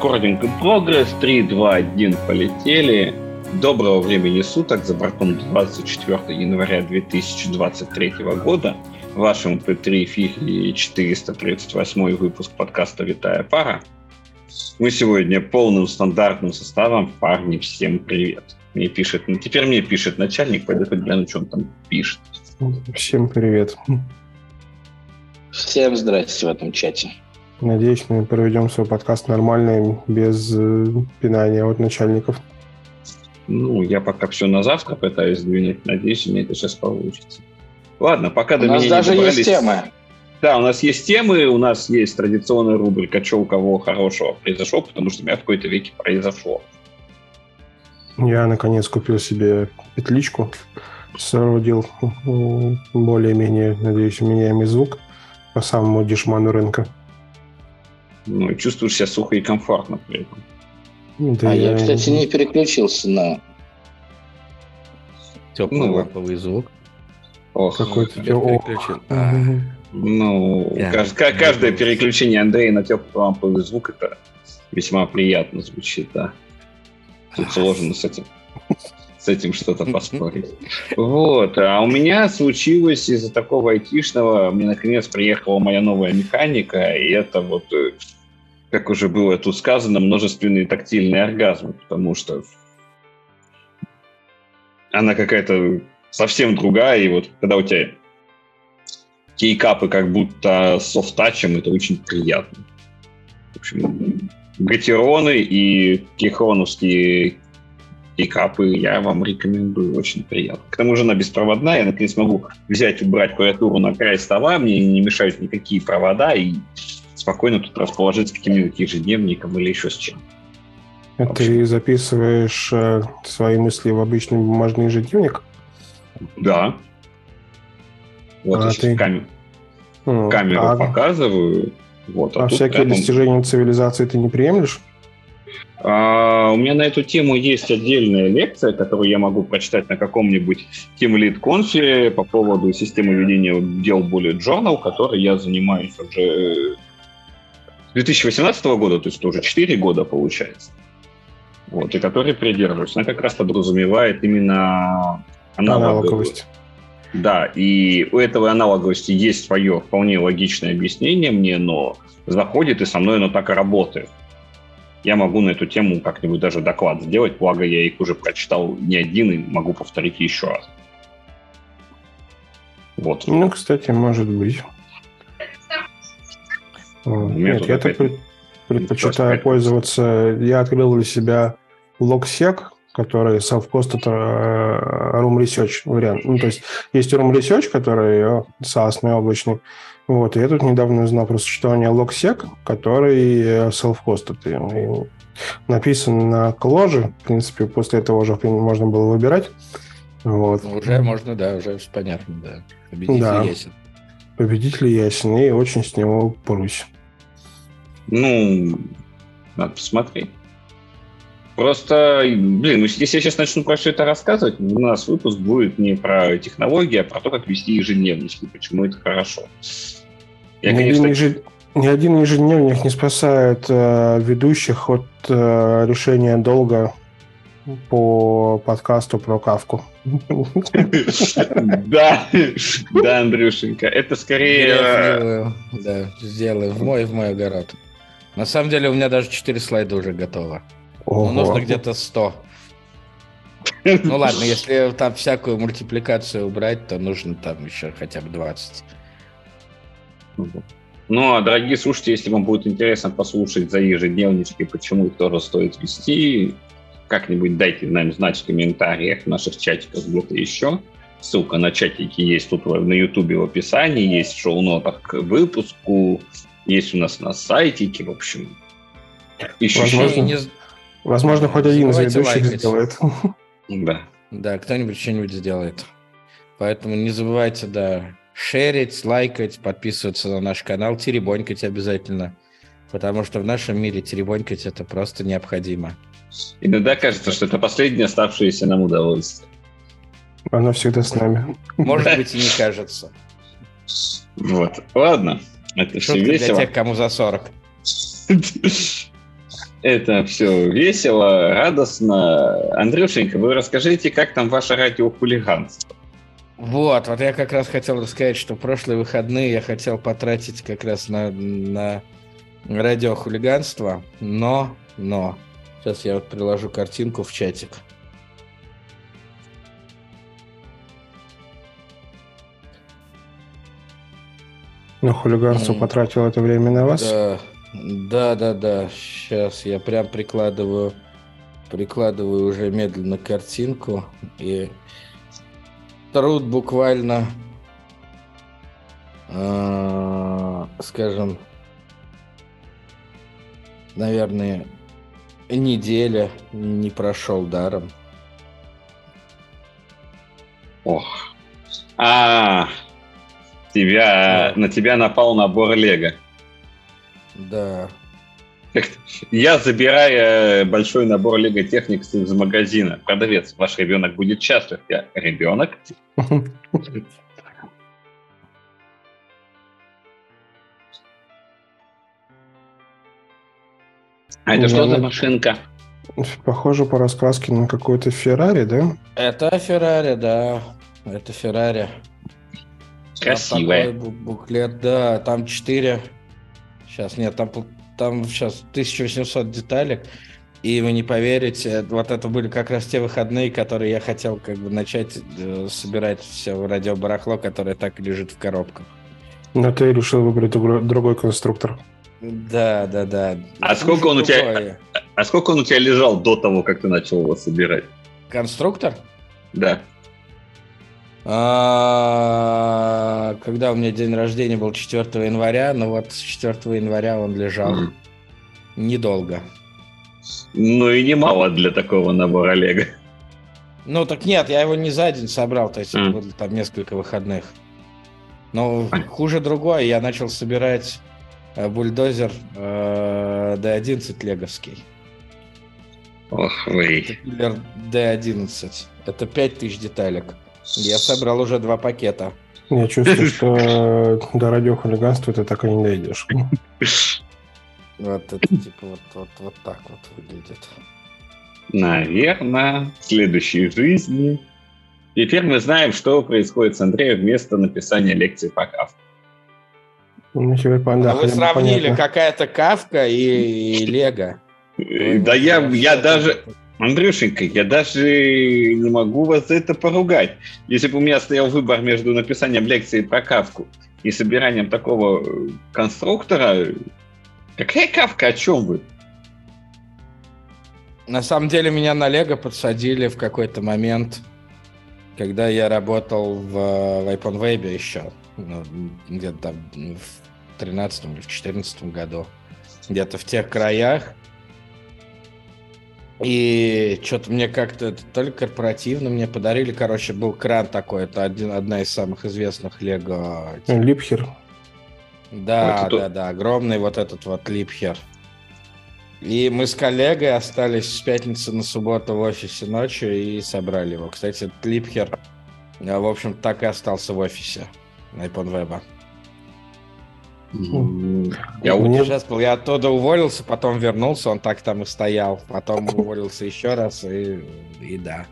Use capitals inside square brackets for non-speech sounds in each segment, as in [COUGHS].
Recording in progress. 3, 2, 1, полетели. Доброго времени суток. За бортом 24 января 2023 года. В вашем П3 эфире 438 выпуск подкаста «Витая пара». Мы сегодня полным стандартным составом. Парни, всем привет. Мне пишет, ну, теперь мне пишет начальник, пойду гляну, что он там пишет. Всем привет. Всем здрасте в этом чате. Надеюсь, мы проведем свой подкаст нормально, без э, пинания от начальников. Ну, я пока все на завтра пытаюсь сдвинуть. Надеюсь, у меня это сейчас получится. Ладно, пока до у нас даже добрались... есть темы. Да, у нас есть темы, у нас есть традиционная рубрика «Что у кого хорошего произошло», потому что у меня в какой-то веке произошло. Я, наконец, купил себе петличку, соорудил более-менее, надеюсь, меняемый звук по самому дешману рынка. Ну, чувствуешь себя сухо и комфортно при этом. Да а я, я, кстати, не переключился на теплый ну, ламповый звук. Ох, какой-то переключил. А. Ну, yeah. кажд, каждое переключение Андрея на теплый ламповый звук это весьма приятно звучит, да. Тут сложно с этим с этим что-то [LAUGHS] поспорить. Вот. А у меня случилось из-за такого айтишного, мне наконец приехала моя новая механика, и это вот, э, как уже было тут сказано, множественные тактильные оргазмы, потому что она какая-то совсем другая, и вот когда у тебя кейкапы как будто софт-тачем, это очень приятно. В общем, гатероны и кехроновские пикапы я вам рекомендую, очень приятно. К тому же она беспроводная, я наконец могу взять, убрать клавиатуру на край стола, мне не мешают никакие провода, и спокойно тут расположить с каким-нибудь ежедневником или еще с чем. А ты записываешь э, свои мысли в обычный бумажный ежедневник? Да. Вот а я ты... камеру, камеру а... показываю. Вот, а, а всякие прямо... достижения цивилизации ты не приемлешь? А, у меня на эту тему есть отдельная лекция, которую я могу прочитать на каком-нибудь Team Lead конфе по поводу системы ведения дел Bullet Journal, которой я занимаюсь уже с 2018 года, то есть уже 4 года получается. Вот, и который придерживаюсь. Она как раз подразумевает именно аналоговость. Да, и у этого аналоговости есть свое вполне логичное объяснение мне, но заходит, и со мной оно так и работает я могу на эту тему как-нибудь даже доклад сделать, благо я их уже прочитал не один и могу повторить еще раз. Вот. Ну, кстати, может быть. Нет, я так предпочитаю пользоваться. Я открыл для себя LogSec, который self-host это э, Room Research вариант. Ну, то есть есть Room Research, который SaaS облачный, вот, и я тут недавно узнал про существование LogSec, который э, self-hosted. Написан на кложе, в принципе, после этого уже можно было выбирать. Вот. Ну, уже можно, да, уже понятно, да. Победитель да. ясен. Победитель ясен, и очень с него порусь. Ну, надо посмотреть. Просто, блин, если я сейчас начну про все это рассказывать, у нас выпуск будет не про технологии, а про то, как вести ежедневнички, почему это хорошо. Я, ни, конечно... один ежед... ни один ежедневник не спасает э, ведущих от э, решения долга по подкасту про кавку. [LAUGHS] Да, да, Андрюшенька, это скорее... Да, сделаю, в мой, в мой огород. На самом деле у меня даже 4 слайда уже готово. Но нужно где-то 100. Ну ладно, если там всякую мультипликацию убрать, то нужно там еще хотя бы 20. Ну, а, дорогие слушатели, если вам будет интересно послушать за ежедневнички, почему их тоже стоит вести, как-нибудь дайте нам знать в комментариях в наших чатиках где-то еще. Ссылка на чатики есть тут на Ютубе в описании, есть в шоу-нотах к выпуску, есть у нас на сайтике, в общем. Еще возможно, не... возможно хоть один из ведущих лайкать. сделает. [LAUGHS] Да. Да, кто-нибудь что-нибудь сделает. Поэтому не забывайте, да, шерить, лайкать, подписываться на наш канал, теребонькать обязательно. Потому что в нашем мире теребонькать это просто необходимо. Иногда кажется, что это последнее оставшееся нам удовольствие. Оно всегда с нами. Может быть, и не кажется. Вот. Ладно. Это Шутка все весело. для тех, кому за 40. Это все весело, радостно. Андрюшенька, вы расскажите, как там ваше радиохулиганство? Вот, вот я как раз хотел рассказать, что прошлые выходные я хотел потратить как раз на, на радиохулиганство, но, но, сейчас я вот приложу картинку в чатик. На хулиганство mm. потратил это время на вас? Да, да, да, да. Сейчас я прям прикладываю, прикладываю уже медленно картинку и труд буквально, э, скажем, наверное, неделя не прошел даром. Ох. А, тебя, на тебя напал набор Лего. Да. Я, забирая большой набор Лего Техникс из магазина, продавец, ваш ребенок будет счастлив. Я ребенок. [LAUGHS] А это что за машинка? Похоже по раскраске на какой-то Феррари, да? Это Феррари, да. Это Феррари. Красивая. буклет, да. Там 4. Сейчас, нет, там, там сейчас 1800 деталек. И вы не поверите, вот это были как раз те выходные, которые я хотел как бы начать э, собирать все радиобарахло, которое так лежит в коробках. Но ты решил выбрать другой конструктор. Да, да, да. А сколько он у тебя? А сколько он у тебя лежал до того, как ты начал его собирать? Конструктор? Да. А, когда у меня день рождения был 4 января, ну вот с 4 января он лежал mm. недолго. Ну и немало для такого набора Лего. Ну так нет, я его не за день собрал, то есть mm. это было там несколько выходных. Но хуже другое, я начал собирать бульдозер э, D11 леговский. Ох вы. Киллер D11. Это 5000 деталек. Я собрал уже два пакета. Я чувствую, [LAUGHS] что до радиохулиганства ты так и не дойдешь. [LAUGHS] Вот это типа вот, вот, вот так вот выглядит. Наверное, в следующей жизни. Теперь мы знаем, что происходит с Андреем вместо написания лекции по кавке. Ну, а вы сравнили какая-то кавка и, и Лего. Да я, я даже... Андрюшенька, я даже не могу вас за это поругать. Если бы у меня стоял выбор между написанием лекции про кавку и собиранием такого конструктора, какая кавка, о чем вы? На самом деле меня на Лего подсадили в какой-то момент, когда я работал в, в iPhone Web еще где-то там в 13 или в 14 году, где-то в тех краях. И что-то мне как-то, то ли корпоративно мне подарили, короче, был кран такой, это один, одна из самых известных Лего. Липхер. Да, это да, да, огромный вот этот вот Липхер. И мы с коллегой остались с пятницы на субботу в офисе ночью и собрали его. Кстати, этот Липхер, э, в общем, так и остался в офисе iPhone Web. Я мне... участвовал, я оттуда уволился, потом вернулся, он так там и стоял, потом уволился еще раз, и, и да.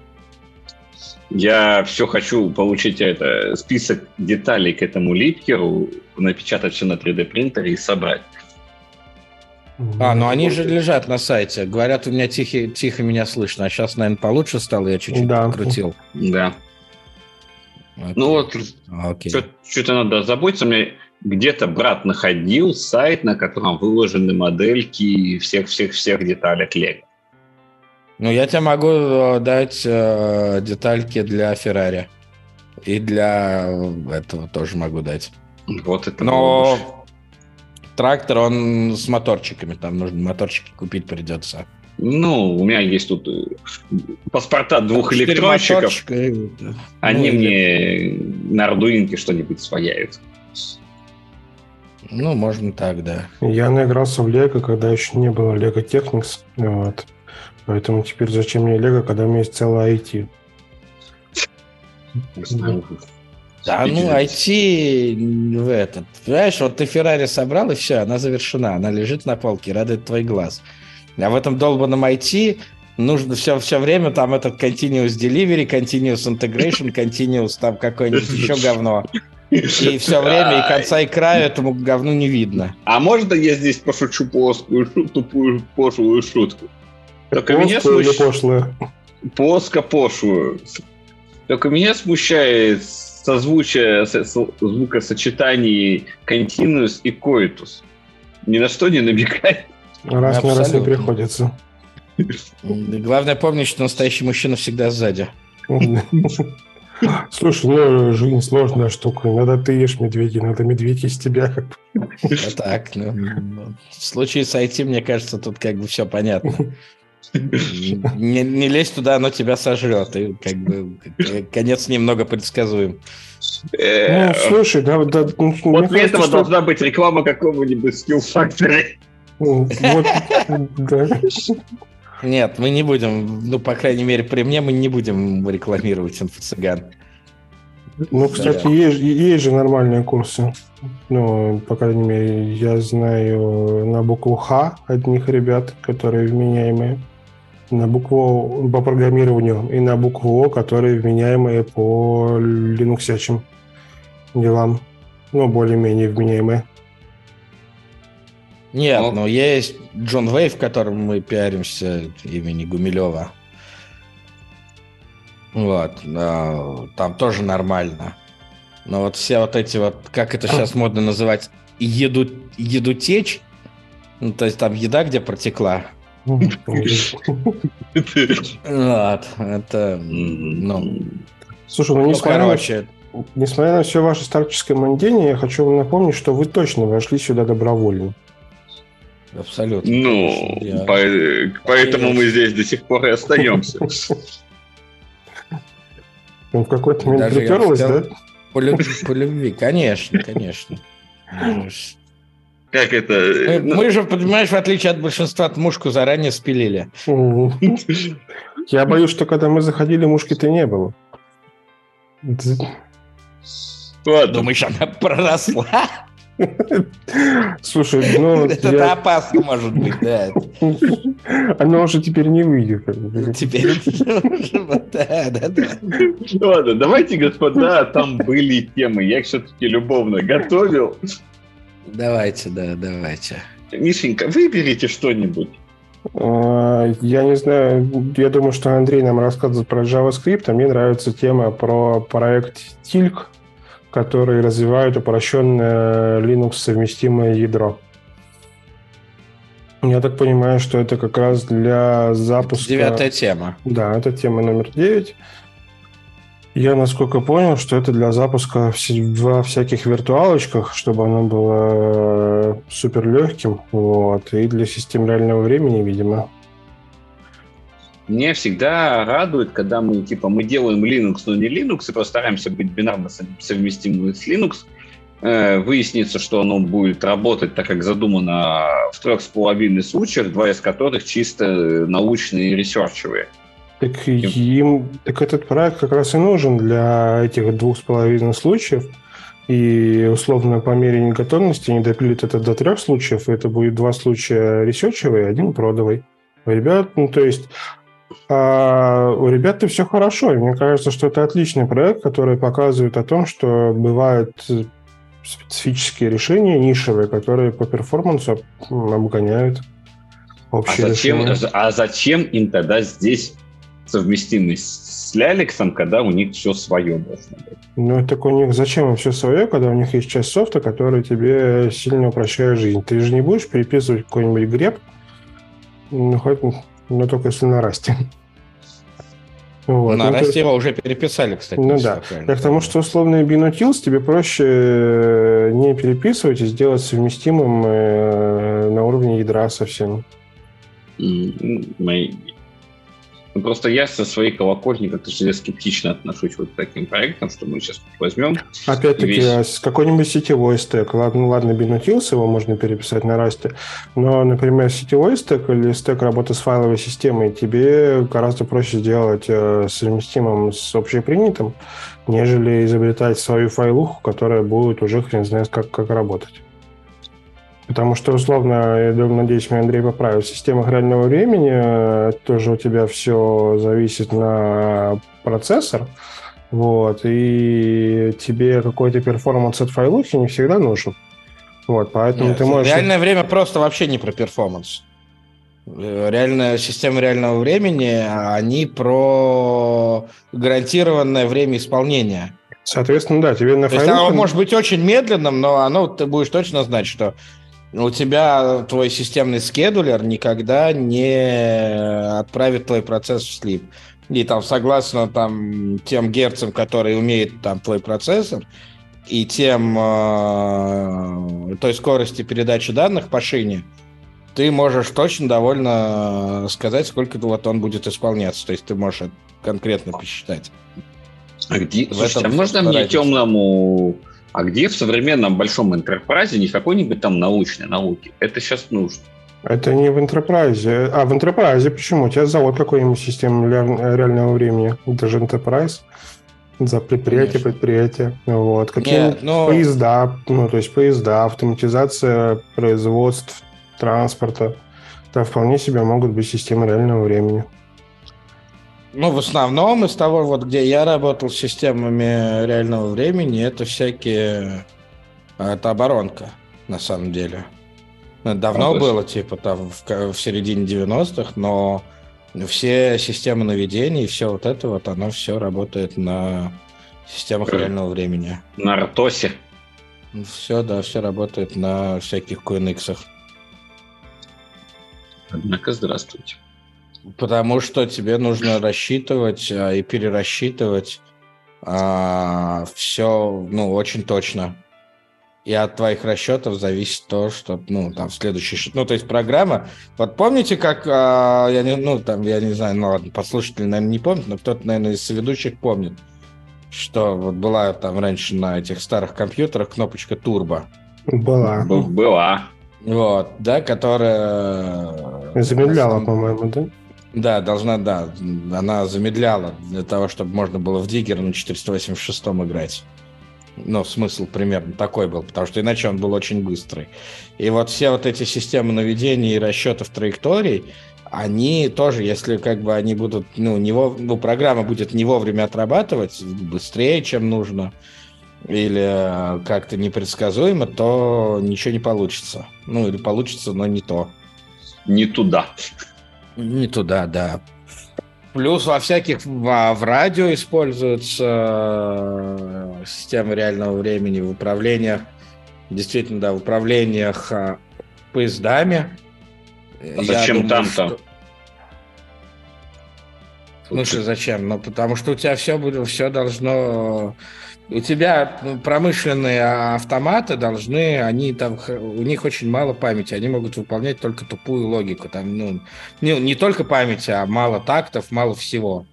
Я все хочу получить это, список деталей к этому липкеру, напечатать все на 3D принтере и собрать. А, ну они же лежат на сайте. Говорят, у меня тихо, тихо меня слышно. А сейчас, наверное, получше стало, я чуть-чуть да. покрутил. Да. Окей. Ну вот, что-то надо заботиться. У меня где-то брат находил сайт, на котором выложены модельки всех-всех-всех деталек Лего. Ну, я тебе могу э, дать э, детальки для Феррари. И для этого тоже могу дать. Вот это Но трактор, он с моторчиками. Там нужно моторчики купить придется. Ну, у меня есть тут э, паспорта двух электронщиков. Они ну, мне на Ардуинке что-нибудь свояют. Ну, можно так, да. Я наигрался в Лего, когда еще не было Лего Technics. Вот. Поэтому теперь зачем мне Лего, когда у меня есть целое IT? Да, ну, IT в этот. Понимаешь, вот ты Феррари собрал, и все, она завершена. Она лежит на полке, радует твой глаз. А в этом долбанном IT нужно все, все время там этот continuous delivery, continuous integration, continuous там какое-нибудь еще говно. И все время, и конца и края этому говну не видно. А можно я здесь пошучу плоскую, тупую, пошлую шутку? Только меня смущает... пошлую? Плоско пошлую. Только меня смущает созвучие звукосочетаний continuous и coitus. Ни на что не намекает. Раз на раз не приходится. Главное помнить, что настоящий мужчина всегда сзади. [LAUGHS] Слушай, ну, жизнь сложная штука. Иногда ты ешь медведи, иногда медведь из тебя. Ну так, ну, ну, в случае с IT, мне кажется, тут как бы все понятно. Не, не лезь туда, оно тебя сожрет. И как бы конец немного предсказуем. Ну, слушай, да, да. Ну, вот для этого должна быть реклама какого-нибудь Skill Factory. Вот, да. Нет, мы не будем, ну, по крайней мере, при мне мы не будем рекламировать инфо-цыган. Ну, кстати, да. есть, есть же нормальные курсы. Ну, по крайней мере, я знаю на букву Х одних ребят, которые вменяемые, на букву по программированию и на букву О, которые вменяемые по линуксячим делам. Ну, более-менее вменяемые. Нет, но, но есть Джон Вейв, в котором мы пиаримся имени Гумилева. Вот, там тоже нормально. Но вот все вот эти вот, как это сейчас модно называть, еду, еду течь, ну, то есть там еда, где протекла. Вот, это, ну... Слушай, ну, несмотря, ну, короче... на, несмотря на все ваше старческое мандение, я хочу вам напомнить, что вы точно вошли сюда добровольно. Абсолютно. Ну, я... по, поэтому мы здесь до сих пор и остаемся. Он в какой-то момент приперлась, да? По любви, по любви, конечно, конечно. Как это? Мы, ну... мы же, понимаешь, в отличие от большинства, мушку заранее спилили. Я боюсь, что когда мы заходили, мушки-то не было. Ладно. Думаешь, она проросла? Слушай, ну... [LAUGHS] Это я... опасно может быть, да. Оно уже теперь не выйдет. Теперь да, да, да. Ладно, давайте, господа, там были темы. Я их все-таки любовно готовил. Давайте, да, давайте. Мишенька, выберите что-нибудь. А, я не знаю, я думаю, что Андрей нам рассказывает про JavaScript, а мне нравится тема про проект Tilk, которые развивают упрощенное Linux совместимое ядро. Я так понимаю, что это как раз для запуска... Девятая тема. Да, это тема номер девять. Я, насколько понял, что это для запуска во всяких виртуалочках, чтобы оно было супер легким, вот, и для систем реального времени, видимо. Мне всегда радует, когда мы, типа, мы делаем Linux, но не Linux, и постараемся быть бинарно совместимым с Linux, э, выяснится, что оно будет работать так, как задумано в трех с половиной случаях, два из которых чисто научные и ресерчевые. Так, им, так этот проект как раз и нужен для этих двух с половиной случаев, и условно по мере готовности они допилят это до трех случаев, и это будет два случая ресерчевые, один продовый. Ребят, ну то есть а у ребят-то все хорошо. И мне кажется, что это отличный проект, который показывает о том, что бывают специфические решения нишевые, которые по перформансу обгоняют общие а зачем, решения. А зачем им тогда здесь совместимость с Ляликсом, когда у них все свое должно быть? Ну, так у них зачем им все свое, когда у них есть часть софта, который тебе сильно упрощает жизнь? Ты же не будешь переписывать какой-нибудь греб, ну, хоть но только если на расте. Вот. На ну, расте его уже переписали, кстати. Ну да. Я к тому, что условный Binutils тебе проще э, не переписывать и сделать совместимым э, на уровне ядра совсем. Ну, просто я со своей колокольни как-то всегда скептично отношусь вот к таким проектам, что мы сейчас возьмем. Опять-таки, весь... А с какой-нибудь сетевой стек. Ладно, ладно, Binutils его можно переписать на расте, но, например, сетевой стек или стек работы с файловой системой тебе гораздо проще сделать э, совместимым с общепринятым, нежели изобретать свою файлуху, которая будет уже хрен знает как, как работать. Потому что, условно, я думаю, надеюсь, меня Андрей поправит, в системах реального времени э, тоже у тебя все зависит на процессор, вот, и тебе какой-то performance от файлухи не всегда нужен. Вот, поэтому Нет, ты можешь... Реальное время просто вообще не про performance. Э, реальная система реального времени, они про гарантированное время исполнения. Соответственно, да, тебе на файле... оно может быть очень медленным, но оно ты будешь точно знать, что у тебя твой системный скедулер никогда не отправит твой процесс в слип. И там, согласно там, тем герцам, которые умеет там твой процессор, и тем э, той скорости передачи данных по шине, ты можешь точно довольно сказать, сколько вот он будет исполняться. То есть ты можешь конкретно посчитать. А где, в слушайте, этом а можно мне темному а где в современном большом интерпрайзе не какой-нибудь там научной науки? Это сейчас нужно. Это не в интерпрайзе. А в интерпрайзе почему? У тебя завод какой-нибудь системы реального времени. Это же интерпрайз. За предприятие, Конечно. предприятие. Вот. Какие но... поезда, ну, то есть поезда, автоматизация производств, транспорта. Там вполне себе могут быть системы реального времени. Ну, в основном из того, вот где я работал с системами реального времени, это всякие... Это оборонка, на самом деле. Давно а, было, типа, там, в, в середине 90-х, но все системы наведения и все вот это вот, оно все работает на системах Р... реального времени. На Ртосе. Все, да, все работает на всяких QNX. Однако, здравствуйте. Потому что тебе нужно рассчитывать а, и перерасчитывать а, все, ну, очень точно. И от твоих расчетов зависит то, что, ну, там, следующий... Ну, то есть программа... Вот помните, как... А, я не, ну, там, я не знаю, ну, ладно, послушатели, наверное, не помнят, но кто-то, наверное, из ведущих помнит, что вот была там раньше на этих старых компьютерах кнопочка турбо. Была. Была. Вот, да, которая... Замедляла, по-моему, да? Да, должна, да. Она замедляла для того, чтобы можно было в Диггер на 486 играть. Но смысл примерно такой был, потому что иначе он был очень быстрый. И вот все вот эти системы наведения и расчетов траекторий, они тоже, если как бы они будут, ну, не вов... ну, программа будет не вовремя отрабатывать, быстрее, чем нужно, или э, как-то непредсказуемо, то ничего не получится. Ну, или получится, но не то. Не туда. Не туда, да. Плюс во всяких в, в радио используются э, системы реального времени в управлениях, действительно, да, в управлениях а, поездами. А зачем там-то? Что... Слушай, зачем? Ну, потому что у тебя все, будет, все должно у тебя ну, промышленные автоматы должны, они там, у них очень мало памяти, они могут выполнять только тупую логику. Там, ну, не, не только памяти, а мало тактов, мало всего.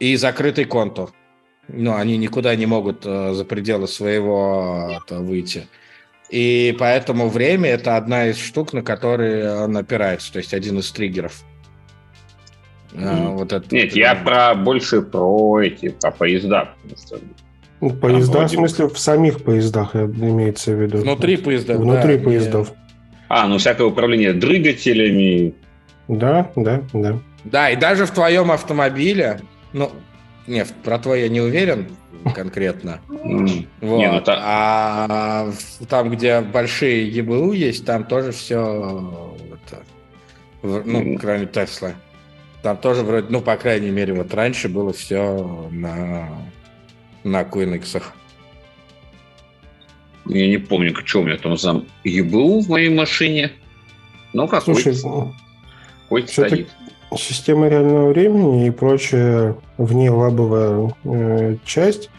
И закрытый контур. Ну, они никуда не могут э, за пределы своего это, выйти. И поэтому время это одна из штук, на которые он опирается, то есть один из триггеров. А, вот это, Нет, вот, я про больше про эти, про поезда. Ну, поезда, в смысле, в самих поездах имеется в виду. Внутри поездов. Внутри да, поездов. А, ну всякое управление двигателями. Да, да, да. Да, и даже в твоем автомобиле, ну, нет, про твой я не уверен конкретно. Вот. Не, ну, та... А там, где большие ЕБУ есть, там тоже все, ну, кроме Тесла. Там тоже вроде, ну, по крайней мере, вот раньше было все на на QNX. Я не помню, что у меня там за EBU в моей машине. Ну, какой Слушай, какой стоит. Система реального времени и прочая внелабовая э, часть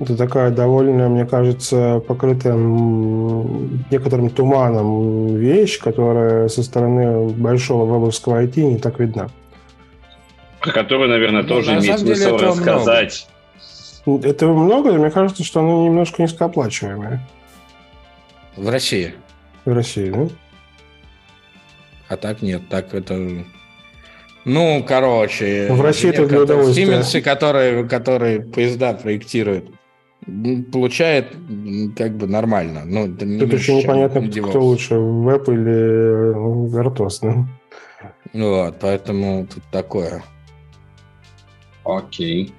это такая довольно, мне кажется, покрытая некоторым туманом вещь, которая со стороны большого вебовского IT не так видна. Про которую, наверное, ну, тоже имеет смысл рассказать. Много. Этого много, мне кажется, что оно немножко низкооплачиваемое. В России? В России, да? А так нет, так это... Ну, короче... В России это для удовольствия. Сименсы, которые, которые поезда проектируют, получает как бы нормально. Ну, Тут не еще непонятно, не кто лучше, веб или Вертос. Да? Вот, поэтому тут такое. Окей.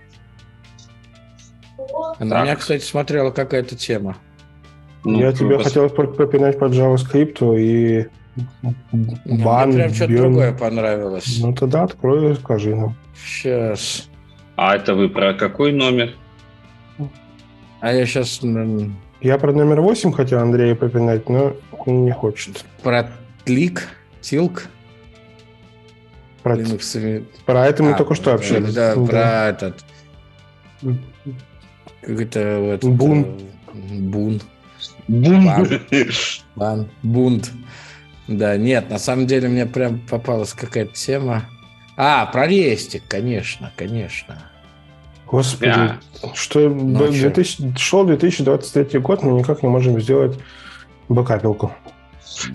На меня, кстати, смотрела какая-то тема. Ну, Я тебе пос... хотел попинать по JavaScript и бан. Мне прям что-то другое понравилось. Ну тогда открой и скажи нам. Сейчас. А это вы про какой номер? А я сейчас... Я про номер 8 хотел Андрея попинать, но не хочет. Про тлик, тилк. Про, Linux. про это мы а, только что общались. Да, да, про этот... Как это... Вот, Бун. Бун. Бун. [LAUGHS] Бан. Бунт. Да, нет, на самом деле мне прям попалась какая-то тема. А, про рестик, конечно, конечно. Господи, да. что ну, 2000, шел 2023 год, мы никак не можем сделать бэкапилку.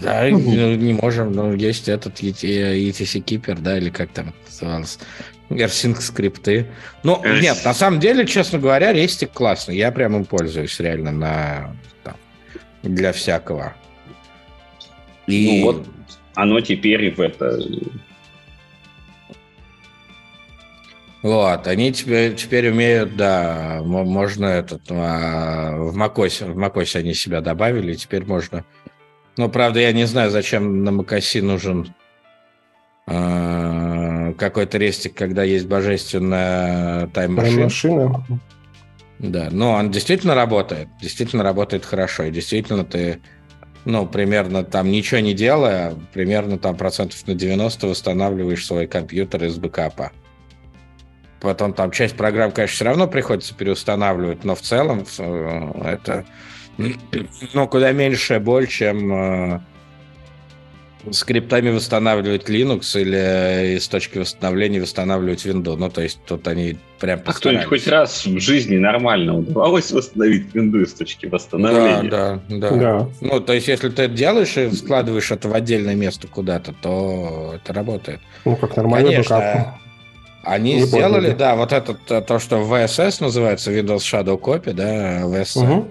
Да, [LAUGHS] не можем, но есть этот ETC Keeper, да, или как там называлось, AirSync скрипты. Ну, нет, на самом деле, честно говоря, рестик классный. Я прям им пользуюсь реально на, там, для всякого. И... Ну вот, оно теперь в это Вот, они теперь, теперь умеют, да, можно этот, а, в macOS, в macOS они себя добавили, теперь можно, ну, правда, я не знаю, зачем на macOS нужен э, какой-то рестик, когда есть божественная тайм-машина. Тайм-машина? Да, но он действительно работает, действительно работает хорошо, и действительно ты, ну, примерно там ничего не делая, примерно там процентов на 90 восстанавливаешь свой компьютер из бэкапа. Потом там часть программ, конечно, все равно приходится переустанавливать, но в целом э, это ну, куда меньшая боль, чем э, скриптами восстанавливать Linux или из точки восстановления восстанавливать Windows. Ну, то есть тут они прям А кто-нибудь хоть раз в жизни нормально удавалось восстановить Windows с точки восстановления? Да, да, да, да. Ну, то есть если ты это делаешь и складываешь это в отдельное место куда-то, то это работает. Ну, как нормально Конечно, бэкап. Они не сделали, поняли. да, вот это то, что в VSS называется, Windows Shadow Copy, да, VSS. Угу.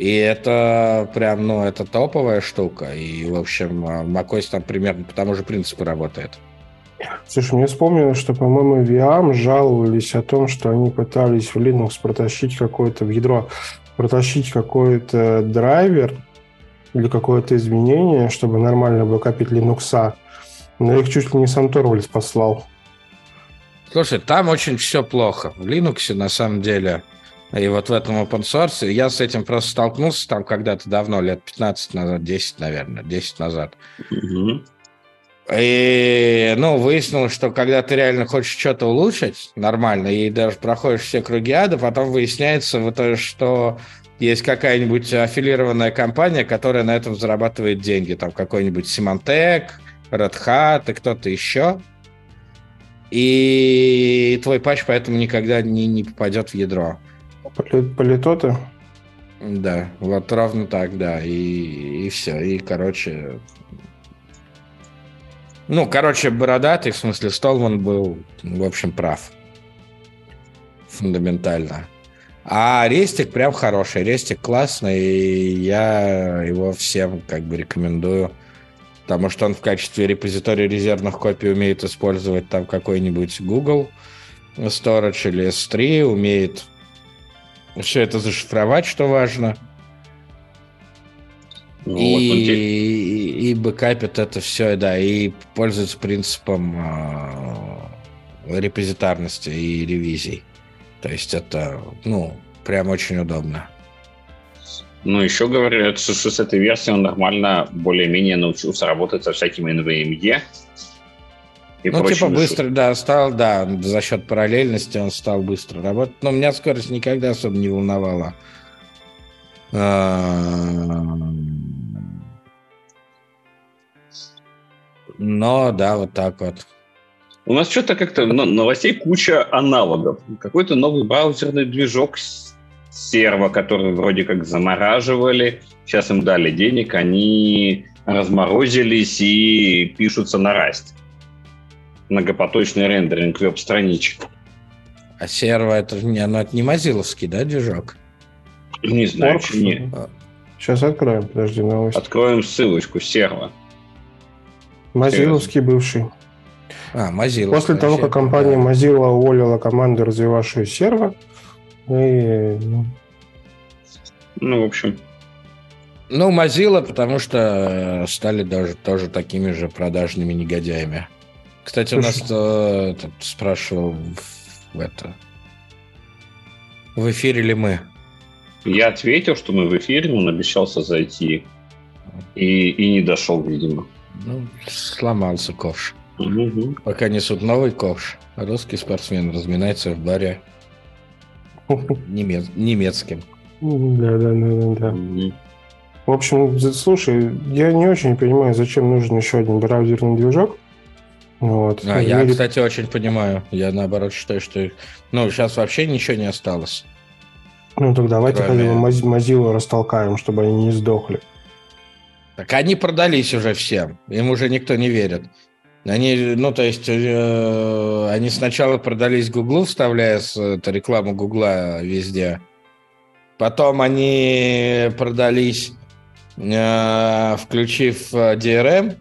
И это прям, ну, это топовая штука. И, в общем, macOS там примерно по тому же принципу работает. Слушай, мне вспомнилось, что, по-моему, Veeam жаловались о том, что они пытались в Linux протащить какое-то в ядро, протащить какой-то драйвер или какое-то изменение, чтобы нормально бэкапить Linux. Но их чуть ли не сам Торвальдс послал. Слушай, там очень все плохо. В Linux на самом деле, и вот в этом open source, я с этим просто столкнулся там когда-то давно, лет 15 назад, 10, наверное, 10 назад. И, ну, выяснилось, что когда ты реально хочешь что-то улучшить нормально, и даже проходишь все круги ада, потом выясняется, вот, что есть какая-нибудь аффилированная компания, которая на этом зарабатывает деньги. Там какой-нибудь Symantec, Red Hat и кто-то еще и твой патч поэтому никогда не, не попадет в ядро. Политоты? Да, вот ровно так, да, и, и все, и, короче... Ну, короче, бородатый, в смысле, Столман был, в общем, прав. Фундаментально. А Рестик прям хороший, Рестик классный, и я его всем как бы рекомендую потому что он в качестве репозитория резервных копий умеет использовать там какой-нибудь Google Storage или S3, умеет все это зашифровать, что важно. Ну, и, вот и, и бэкапит это все, да, и пользуется принципом э, репозитарности и ревизий. То есть это, ну, прям очень удобно. Ну, еще говорят, что с этой версией он нормально более-менее научился работать со всякими NVMe. И ну, типа быстро, да, стал, да, за счет параллельности он стал быстро работать. Но меня скорость никогда особо не волновала. Но, да, вот так вот. У нас что-то как-то новостей куча аналогов. Какой-то новый браузерный движок серво, который вроде как замораживали, сейчас им дали денег, они разморозились и пишутся на раст. Многопоточный рендеринг веб-страничек. А серво это не, ну, это не мазиловский, да, движок? Не знаю, Орг, не. Сейчас откроем, подожди, новость. Откроем ссылочку серва. Мазиловский бывший. А, Mozilla. После того, как компания да. Mozilla уволила команду, развивавшую сервер, и... Ну. ну, в общем... Ну, Mozilla, потому что стали даже тоже такими же продажными негодяями. Кстати, у нас э, спрашивал в, это... В эфире ли мы? Я ответил, что мы в эфире, он обещался зайти. И, и не дошел, видимо. Ну, сломался ковш. Угу. Пока несут новый ковш, русский спортсмен разминается в баре немец... немецким. Да, да, да, да, да. В общем, слушай, я не очень понимаю, зачем нужен еще один браузерный движок. Вот. А, я, мире... кстати, очень понимаю. Я наоборот считаю, что ну, сейчас вообще ничего не осталось. Ну так давайте Кроме... хотя бы Mozilla растолкаем, чтобы они не сдохли. Так они продались уже всем. Им уже никто не верит. Они, ну, то есть, э, они сначала продались Гуглу, вставляя с, это, рекламу Гугла везде. Потом они продались, э, включив DRM.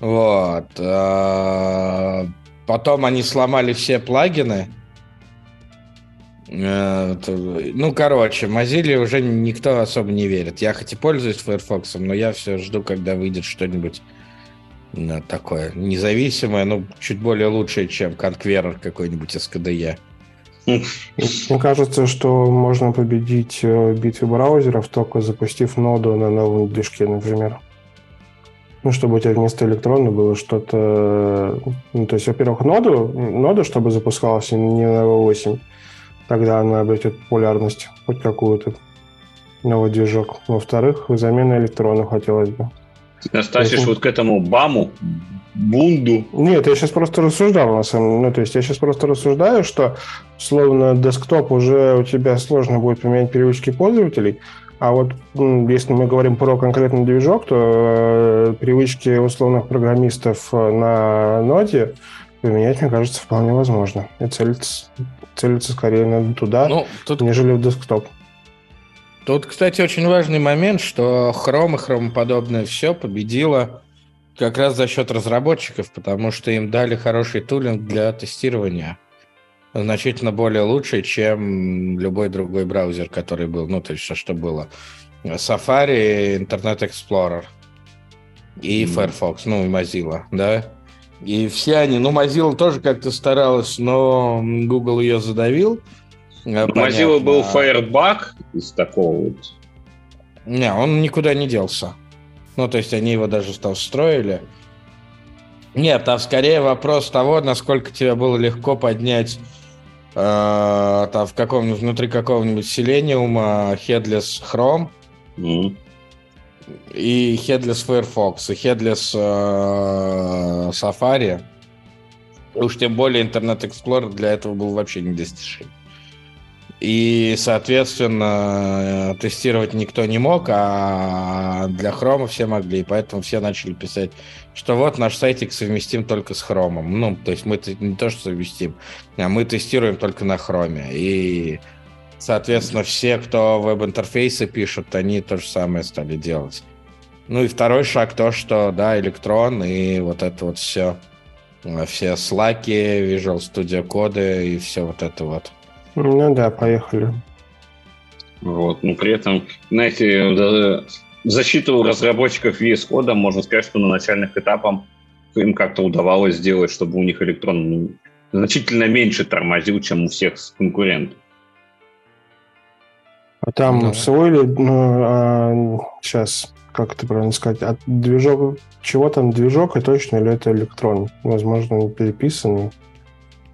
Вот. Э, потом они сломали все плагины. Э, ну, короче, Mozilla уже никто особо не верит. Я хоть и пользуюсь Firefox, но я все жду, когда выйдет что-нибудь такое независимое, ну, чуть более лучшее, чем Conqueror какой-нибудь из КДЕ. [LAUGHS] Мне кажется, что можно победить э, битвы браузеров, только запустив ноду на новом движке, например. Ну, чтобы у тебя вместо электрона было что-то... Ну, то есть, во-первых, ноду, ноду, чтобы запускалась не на V8, тогда она обретет популярность хоть какую-то, новый движок. Во-вторых, замена электрона хотелось бы. Настасишь вот к этому БАМу, бунду. Нет, я сейчас просто рассуждал, на самом. Ну, то есть я сейчас просто рассуждаю, что, словно десктоп уже у тебя сложно будет поменять привычки пользователей, а вот если мы говорим про конкретный движок, то э, привычки условных программистов на ноде поменять, мне кажется, вполне возможно. И целиться, целиться скорее надо туда, ну, тут... нежели в десктоп. Тут, кстати, очень важный момент, что Chrome и Chrome подобное все победило как раз за счет разработчиков, потому что им дали хороший тулинг для тестирования. Значительно более лучший, чем любой другой браузер, который был. Ну, то есть, что было? Safari, Internet Explorer и mm. Firefox, ну, и Mozilla, да? И все они, ну, Mozilla тоже как-то старалась, но Google ее задавил. Mozilla был Firebug из такого вот. Не, он никуда не делся. Ну, то есть они его даже там встроили. Нет, там скорее вопрос того, насколько тебе было легко поднять там в каком-нибудь внутри какого-нибудь селениума Headless Chrome mm. и Headless Firefox и Headless э, Safari. Уж тем более Internet Explorer для этого был вообще недостижим. И, соответственно, тестировать никто не мог, а для хрома все могли. И поэтому все начали писать, что вот наш сайтик совместим только с хромом. Ну, то есть мы не то, что совместим, а мы тестируем только на хроме. И, соответственно, все, кто веб-интерфейсы пишут, они то же самое стали делать. Ну и второй шаг то, что, да, электрон и вот это вот все. Все слаки, Visual Studio коды и все вот это вот. Ну да, поехали. Вот, но при этом, знаете, защиту разработчиков VS Code можно сказать, что на начальных этапах им как-то удавалось сделать, чтобы у них электрон ну, значительно меньше тормозил, чем у всех конкурентов. А там ну, свой ли, ну, а, сейчас, как это правильно сказать, от движок, чего там движок и точно или это электрон? Возможно, переписанный.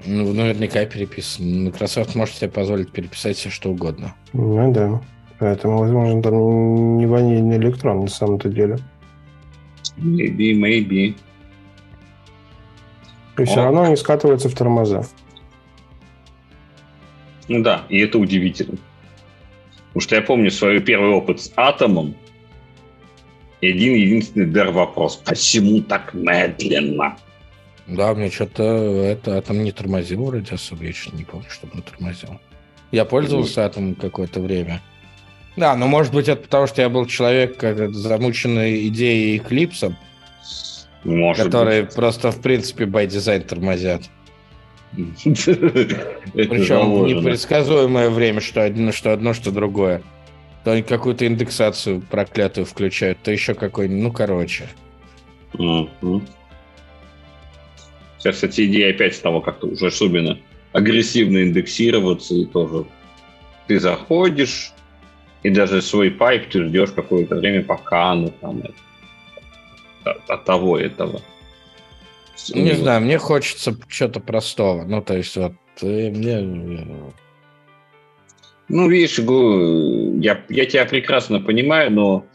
Ну, наверняка переписан. Microsoft может себе позволить переписать все что угодно. Ну да. Поэтому, возможно, там не ванильный электрон на самом-то деле. Maybe, maybe. И все равно они скатываются в тормоза. Ну да, и это удивительно. Потому что я помню свой первый опыт с атомом. И один единственный дар вопрос. Почему так медленно? Да, мне что-то это, там не тормозил вроде особо, я что-то не помню, чтобы он тормозил. Я пользовался Atom какое-то время. Да, но может быть это потому, что я был человек, как замученный идеей Eclipse, может которые быть. просто в принципе by design тормозят. Причем непредсказуемое время, что одно, что одно, что другое. То они какую-то индексацию проклятую включают, то еще какой-нибудь, ну, короче. Сейчас, кстати, идея опять стала как-то уже особенно агрессивно индексироваться, и тоже ты заходишь, и даже свой pipe ты ждешь какое-то время, пока оно там от, от того этого. Не знаю, мне хочется чего-то простого. Ну, то есть, вот, э, мне... Ну, видишь, я, я тебя прекрасно понимаю, но,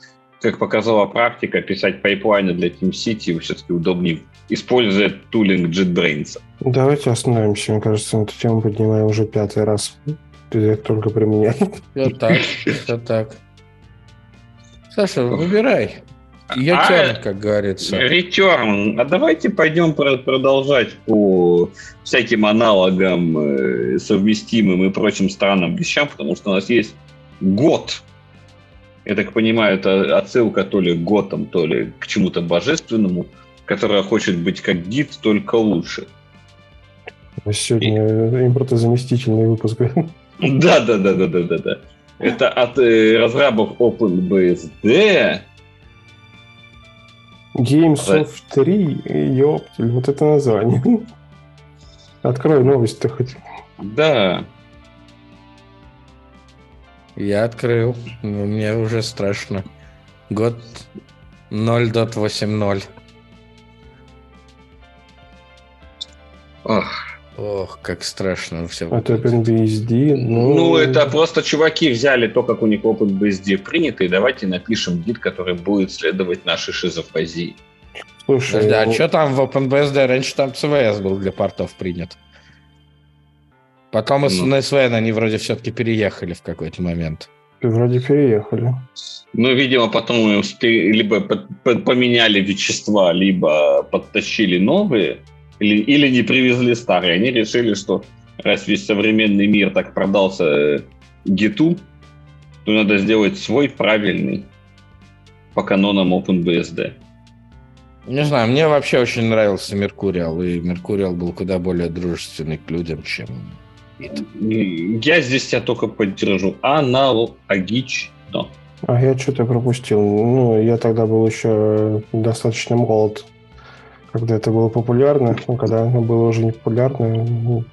как показала практика, писать пайплайны для TeamCity все-таки удобнее, используя тулинг JetBrains. Давайте остановимся. Мне кажется, эту тему поднимаем уже пятый раз. Ты только применяет. Все так, все так. Саша, выбирай. Я а, как говорится. Return. А давайте пойдем продолжать по всяким аналогам, э, совместимым и прочим странным вещам, потому что у нас есть год. Я так понимаю, это отсылка то ли к готам, то ли к чему-то божественному, которая хочет быть как гид, только лучше. Сегодня и... импортозаместительный выпуск. [LAUGHS] Да, да, да, да, да, да, да. Это от э, разрабов OpenBSD Gamesoft 3, ёптель, вот это название. [LAUGHS] Открой новость-то хоть. Да. Я открыл. Мне уже страшно. Год 0.80. Ох. Ох, как страшно все. От OpenBSD? Ну... ну, это просто чуваки взяли то, как у них OpenBSD принято, и давайте напишем гид, который будет следовать нашей шизофазии. Слушай, Подожди, а ну... что там в OpenBSD? Раньше там CVS был для портов принят. Потом ну. на SVN они вроде все-таки переехали в какой-то момент. Вроде переехали. Ну, видимо, потом либо поменяли вещества, либо подтащили новые или, или не привезли старые. Они решили, что раз весь современный мир так продался э, гиту, то надо сделать свой правильный по канонам OpenBSD. Не знаю, мне вообще очень нравился Меркуриал, и Меркуриал был куда более дружественный к людям, чем Я здесь тебя только поддержу. Аналогично. А я что-то пропустил. Ну, я тогда был еще достаточно молод когда это было популярно, ну, когда оно было уже не популярно. Ну,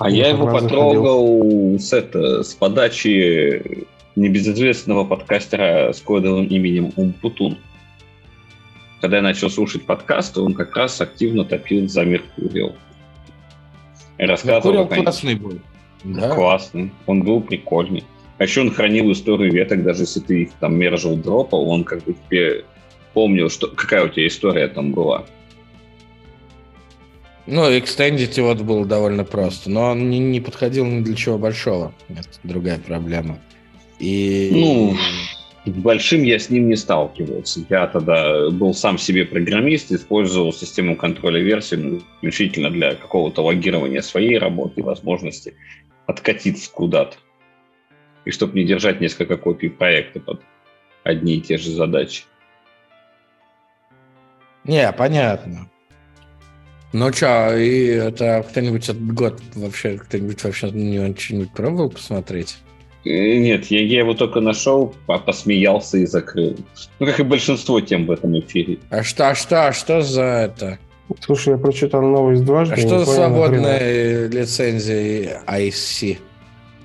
а я его потрогал с, это, с подачи небезызвестного подкастера с кодовым именем Умпутун. Когда я начал слушать подкасты, он как раз активно топил за Меркуриал. И рассказывал... Меркуриал классный был. Да. Классный. Он был прикольный. А еще он хранил историю веток, даже если ты их там мержил дропал, он как бы тебе помнил, что какая у тебя история там была. Ну, экстендить его было довольно просто, но он не, не подходил ни для чего большого. Это другая проблема. И... Ну, большим я с ним не сталкивался. Я тогда был сам себе программист, использовал систему контроля версий ну, исключительно для какого-то логирования своей работы и возможности откатиться куда-то. И чтобы не держать несколько копий проекта под одни и те же задачи. Не, понятно. Ну что, и это кто-нибудь этот год вообще, кто-нибудь вообще на него что-нибудь пробовал посмотреть? Нет, я, я его только нашел, посмеялся и закрыл. Ну, как и большинство тем в этом эфире. А что, а что, а что за это? Слушай, я прочитал новость дважды. А что за свободная лицензия IC?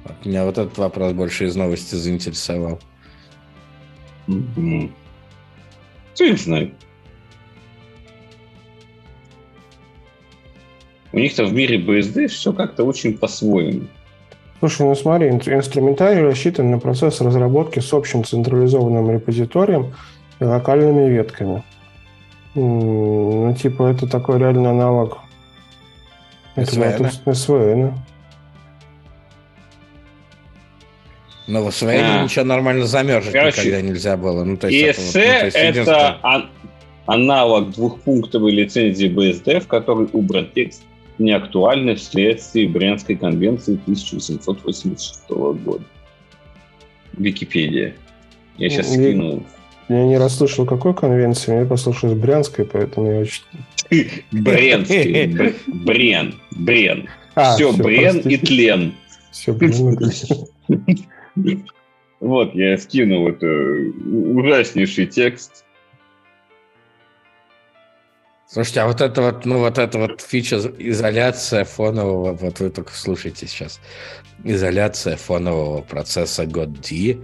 Вот меня вот этот вопрос больше из новости заинтересовал. Mm-hmm. не знаю. У них-то в мире BSD все как-то очень по-своему. Слушай, ну смотри, инструментарий рассчитан на процесс разработки с общим централизованным репозиторием и локальными ветками. Ну, типа, это такой реальный аналог SVN. SVN. Но в SVN а. ничего нормально замерзать Короче, никогда нельзя было. Ну, то есть ESC это, вот, ну, есть это аналог двухпунктовой лицензии BSD, в которой убран текст не актуальны вследствие Брянской конвенции 1886 года. Википедия. Я сейчас я, скину. Я не расслышал, какой конвенции, я послушал Брянской, поэтому я очень... [LAUGHS] Брянский. Брен. Брен. А, все, Брен и тлен. Все, [LAUGHS] Брен Вот, я скинул это ужаснейший текст Слушайте, а вот это вот, ну вот это вот фича изоляция фонового, вот вы только слушайте сейчас, изоляция фонового процесса GOT-D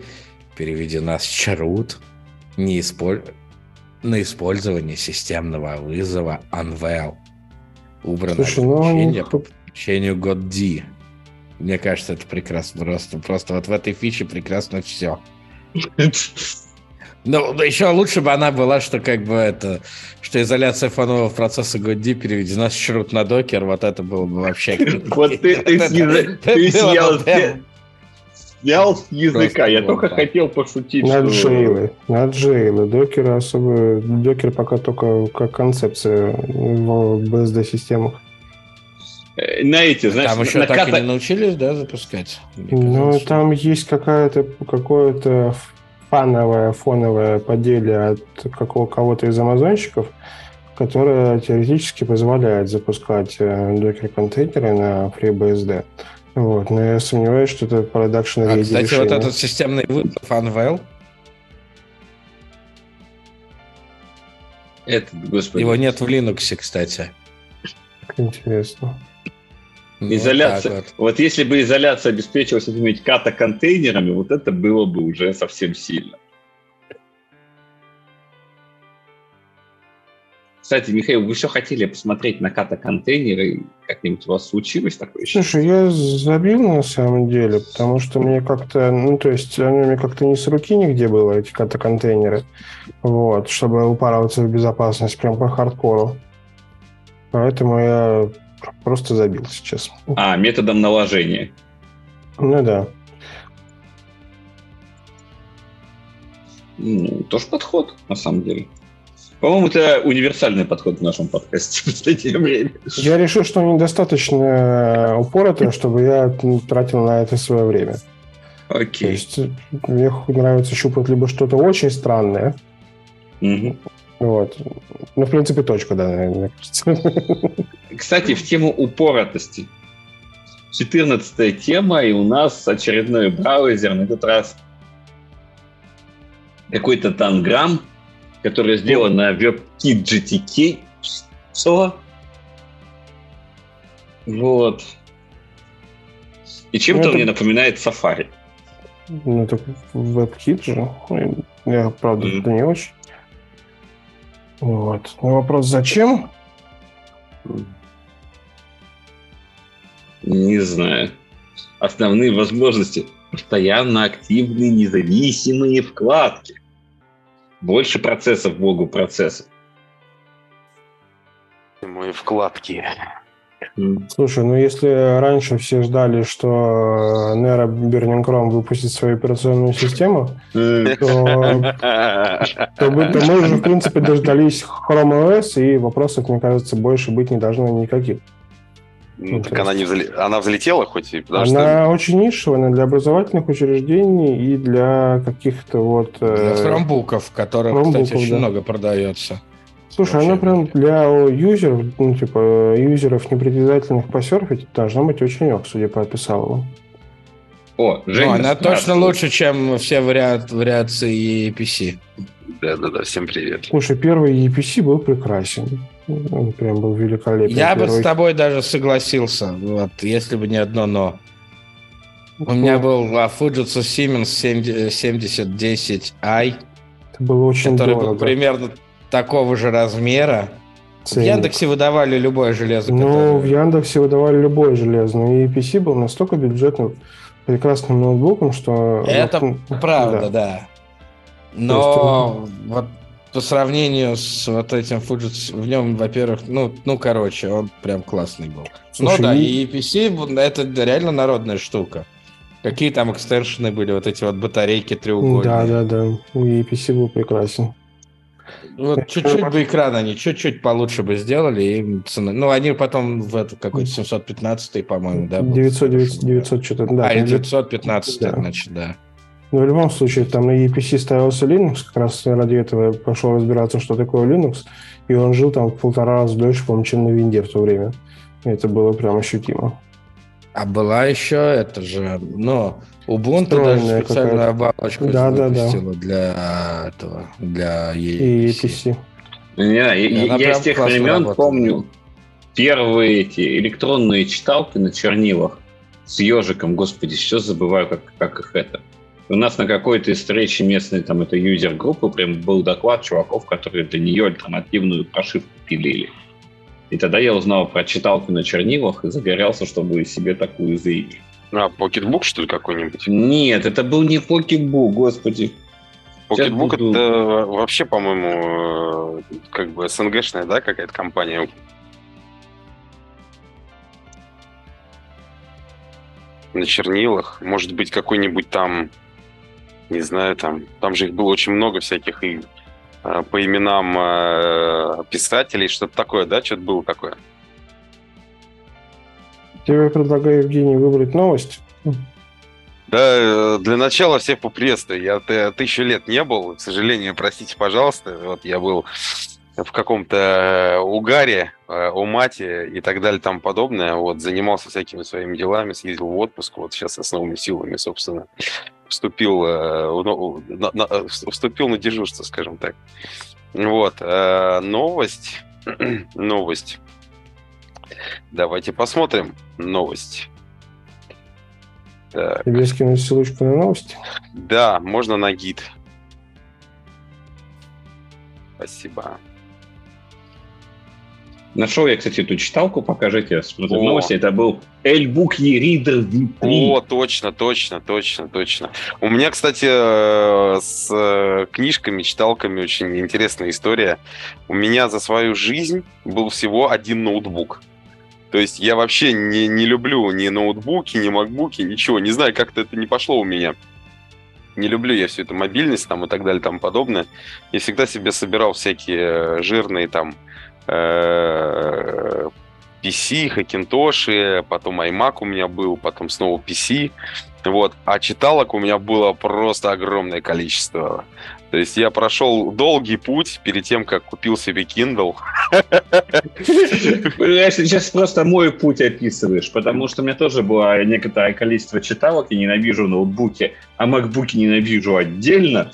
переведена с chroot не исполь... на использование системного вызова Unveil. Убрано Слушай, ну... обучение по подключению. Мне кажется, это прекрасно. Просто, просто вот в этой фиче прекрасно все. [LAUGHS] Ну, еще лучше бы она была, что как бы это, что изоляция фонового процесса GoD переведена с шрут на докер, вот это было бы вообще... [LAUGHS] Вот ты [LAUGHS] съел снял с языка. Я только хотел пошутить. На джейлы. На джейлы. Докер особо... Докер пока только как концепция в BSD-системах. Э, на эти, знаешь, там еще так и не научились, да, запускать? Ну, там есть какая-то какое-то фановое, фоновое поделие от кого-то из амазонщиков, которое теоретически позволяет запускать э, докер-контейнеры на FreeBSD. Вот, но я сомневаюсь, что это продакшн а, Кстати, решение. вот этот системный вызов Unveil, Этот, господи. Его нет в Linux, кстати. Интересно. Ну, изоляция. Вот, вот. если бы изоляция обеспечивалась этими ката-контейнерами, вот это было бы уже совсем сильно. Кстати, Михаил, вы все хотели посмотреть на ката-контейнеры? Как-нибудь у вас случилось такое? Слушай, я забил на самом деле, потому что мне как-то, ну, то есть, они мне как-то не с руки нигде было, эти ката-контейнеры, вот, чтобы упарываться в безопасность прям по хардкору. Поэтому я Просто забил сейчас. А, методом наложения. Ну да. Ну, тоже подход, на самом деле. По-моему, это универсальный подход в нашем подкасте в последнее время. Я решил, что недостаточно упорото, чтобы я тратил на это свое время. Окей. То есть мне нравится щупать либо что-то очень странное, угу. Вот. Ну, в принципе, точка, да, наверное, [LAUGHS] Кстати, в тему упоротости. 14 тема, и у нас очередной браузер, на этот раз какой-то танграмм, который сделан на WebKit GTK. Что? Вот. И чем-то ну, это... мне напоминает Safari. Ну, это WebKit же. Я, правда, mm-hmm. это не очень. Вот. Но вопрос, зачем? Не знаю. Основные возможности. Постоянно активные независимые вкладки. Больше процессов богу процессов. Мои вкладки. Слушай, ну если раньше все ждали, что Nero Burning Chrome выпустит свою операционную систему, [LAUGHS] то, мы уже, в принципе, дождались Chrome OS, и вопросов, мне кажется, больше быть не должно никаких. Ну, так она, не взле... она взлетела хоть? И она что... очень нишевая для образовательных учреждений и для каких-то вот... Для э... фрамбуков, которых, фрамбуков, кстати, очень да. много продается. Слушай, она прям для юзеров, ну, типа, юзеров непритязательных посерфить должна быть очень ок, судя по описалову. О, Женя ну, она точно лучше, чем все вариант, вариации EPC. Да-да-да, всем привет. Слушай, первый EPC был прекрасен. Он прям был великолепен. Я первый. бы с тобой даже согласился, вот, если бы не одно «но». У меня был Fujitsu Siemens 7010i. Это было очень который дорого. был примерно такого же размера. Ценник. В Яндексе выдавали любое железо. Ну, которое... в Яндексе выдавали любое железо, и PC был настолько бюджетным, прекрасным ноутбуком, что... Это вот, правда, да. да. Но есть, вот по сравнению с вот этим Fujitsu, в нем, во-первых, ну, ну, короче, он прям классный был. Слушай, ну да, и PC это реально народная штука. Какие там экстеншены были, вот эти вот батарейки треугольные. Да, да, да. И PC был прекрасен. Вот чуть-чуть бы экран они чуть-чуть получше бы сделали, и цены. Ну, они потом в эту какой-то 715, по-моему, да? 900, 900, 900 что-то, да. А, 915, да. значит, да. Но в любом случае, там на EPC ставился Linux, как раз ради этого пошел разбираться, что такое Linux, и он жил там в полтора раза дольше, по-моему, чем на винде в то время. И это было прям ощутимо. А была еще это же, ну, Ubuntu даже специальную оболочку да, да, да. для этого, для EPC. Не, я, я с тех времен работала. помню первые эти электронные читалки на чернилах с ежиком, господи, все забываю, как, как их это. У нас на какой-то из встречи местной там это юзер-группы прям был доклад чуваков, которые для нее альтернативную прошивку пилили. И тогда я узнал про читалку на чернилах и загорелся, чтобы себе такую заиметь. А, PocketBook, что ли, какой-нибудь? Нет, это был не PocketBook, господи. PocketBook буду... это вообще, по-моему, э, как бы СНГшная, да, какая-то компания. На чернилах. Может быть, какой-нибудь там, не знаю, там, там же их было очень много всяких и Э, по именам э, писателей, что-то такое, да? Что-то было такое. Тебе предлагаю, Евгений, выбрать новость. Да, э, для начала все поприветствую. Я тысячу лет не был, к сожалению, простите, пожалуйста. Вот я был в каком-то угаре, умате и так далее, там подобное. Вот, занимался всякими своими делами, съездил в отпуск. Вот сейчас с новыми силами, собственно, вступил, э, на, на, э, вступил на дежурство, скажем так. Вот. Э, новость. [CLEARS THROAT] новость. Давайте посмотрим новость. Так. Тебе скинуть ссылочку на новости? Да, можно на гид. Спасибо. Нашел я, кстати, эту читалку, покажите, смотрю О. новости. Это был Эльбук Reader V3. О, точно, точно, точно, точно. У меня, кстати, э, с э, книжками, читалками очень интересная история. У меня за свою жизнь был всего один ноутбук. То есть я вообще не, не люблю ни ноутбуки, ни макбуки, ничего. Не знаю, как-то это не пошло у меня. Не люблю я всю эту мобильность там и так далее, там подобное. Я всегда себе собирал всякие э, жирные там PC, э, Хакинтоши, потом iMac у меня был, потом снова PC. Вот. А читалок у меня было просто огромное количество. То есть я прошел долгий путь перед тем, как купил себе Kindle. Сейчас просто мой путь описываешь, потому что у меня тоже было некоторое количество читалок, я ненавижу ноутбуки, а макбуки ненавижу отдельно.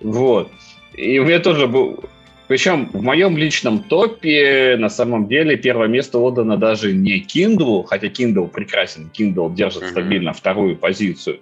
Вот. И у меня тоже был причем в моем личном топе на самом деле первое место отдано даже не Kindle, хотя Kindle прекрасен, Kindle держит mm-hmm. стабильно вторую позицию,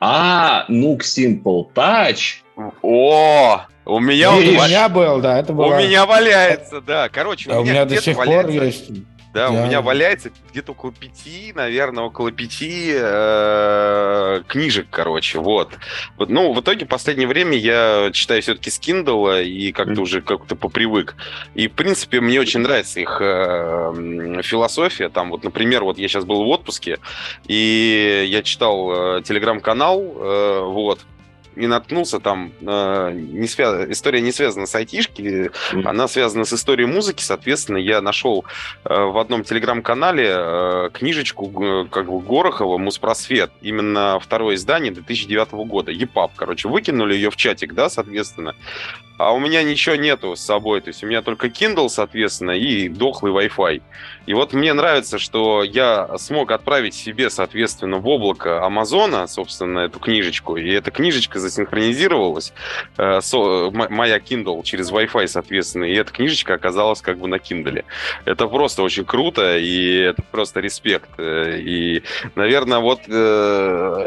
а Nook Simple Touch. О, у меня, у меня был, да, это было. У меня валяется, да. Короче, а у меня, у меня до сих пор есть. Да, да, у меня валяется где-то около пяти, наверное, около пяти э, книжек, короче, вот. вот. Ну, в итоге в последнее время я читаю все-таки с Kindle и как-то mm-hmm. уже как-то попривык. И, в принципе, мне очень нравится их э, философия. Там вот, например, вот я сейчас был в отпуске, и я читал э, телеграм-канал, э, вот, и наткнулся там, э, не связ... история не связана с айтишки, mm-hmm. она связана с историей музыки, соответственно, я нашел э, в одном телеграм-канале э, книжечку э, как бы Горохова «Муспросвет», именно второе издание 2009 года, ЕПАП, короче, выкинули ее в чатик, да, соответственно, а у меня ничего нету с собой, то есть у меня только Kindle, соответственно, и дохлый Wi-Fi. И вот мне нравится, что я смог отправить себе, соответственно, в облако Амазона, собственно, эту книжечку, и эта книжечка засинхронизировалась, э, со, моя Kindle через Wi-Fi, соответственно, и эта книжечка оказалась как бы на Kindle. Это просто очень круто, и это просто респект. Э, и, наверное, вот э,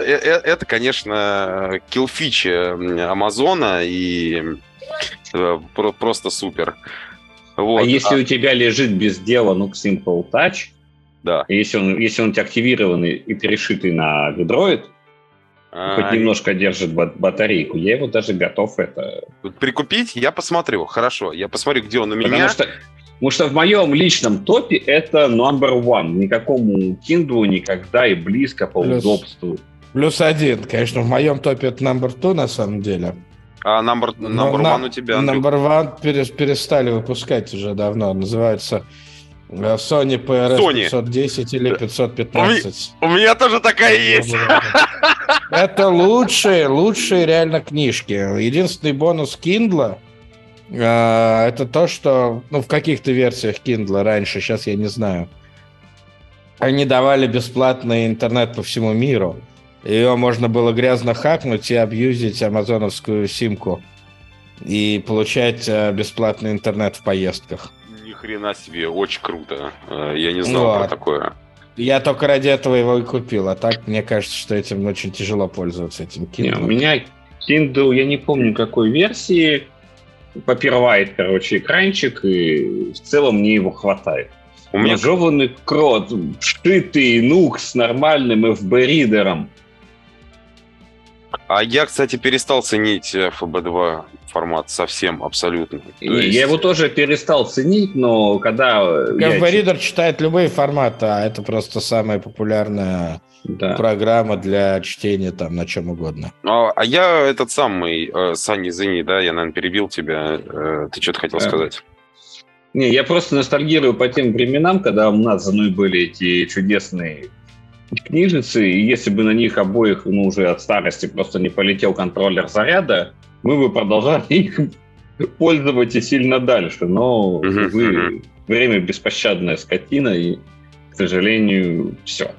э, э это, конечно, килфич Амазона, и Э, просто супер. Вот. А если а... у тебя лежит без дела ну Simple Touch, да. если он, если он у тебя активированный и перешитый на Android, а, хоть немножко держит батарейку, я его даже готов это... Прикупить? Я посмотрю, хорошо. Я посмотрю, где он у меня. Потому что, потому что в моем личном топе это number one. Никакому Kindle никогда и близко по Плюс, удобству. Плюс один. Конечно, в моем топе это number two на самом деле. А number, number one на, у тебя? Number one перестали выпускать уже давно. Называется э, Sony PRS Sony. 510 или 515. У, у меня тоже такая есть. Это лучшие, лучшие реально книжки. Единственный бонус Kindle э, это то, что ну, в каких-то версиях Kindle раньше, сейчас я не знаю, они давали бесплатный интернет по всему миру. Ее можно было грязно хакнуть и абьюзить амазоновскую симку и получать э, бесплатный интернет в поездках. Ни хрена себе, очень круто. Э, я не знал вот. про такое. Я только ради этого его и купил, а так мне кажется, что этим очень тяжело пользоваться этим Kindle. Не, у меня Kindle, я не помню какой версии, попирывает, короче, экранчик, и в целом мне его хватает. У меня жеванный крот, вшитый нук с нормальным FB-ридером. А я, кстати, перестал ценить FB2 формат совсем, абсолютно. есть... Я его тоже перестал ценить, но когда... FB-ридер я... читает любые форматы, а это просто самая популярная да. программа для чтения там на чем угодно. А, а я этот самый, э, Саня, извини, да, я, наверное, перебил тебя. Э, ты что-то хотел да. сказать? Не, я просто ностальгирую по тем временам, когда у нас за мной были эти чудесные книжицы, и если бы на них обоих, ну, уже от старости просто не полетел контроллер заряда, мы бы продолжали [LAUGHS] их пользоваться сильно дальше. Но, увы, время беспощадная скотина, и, к сожалению, все.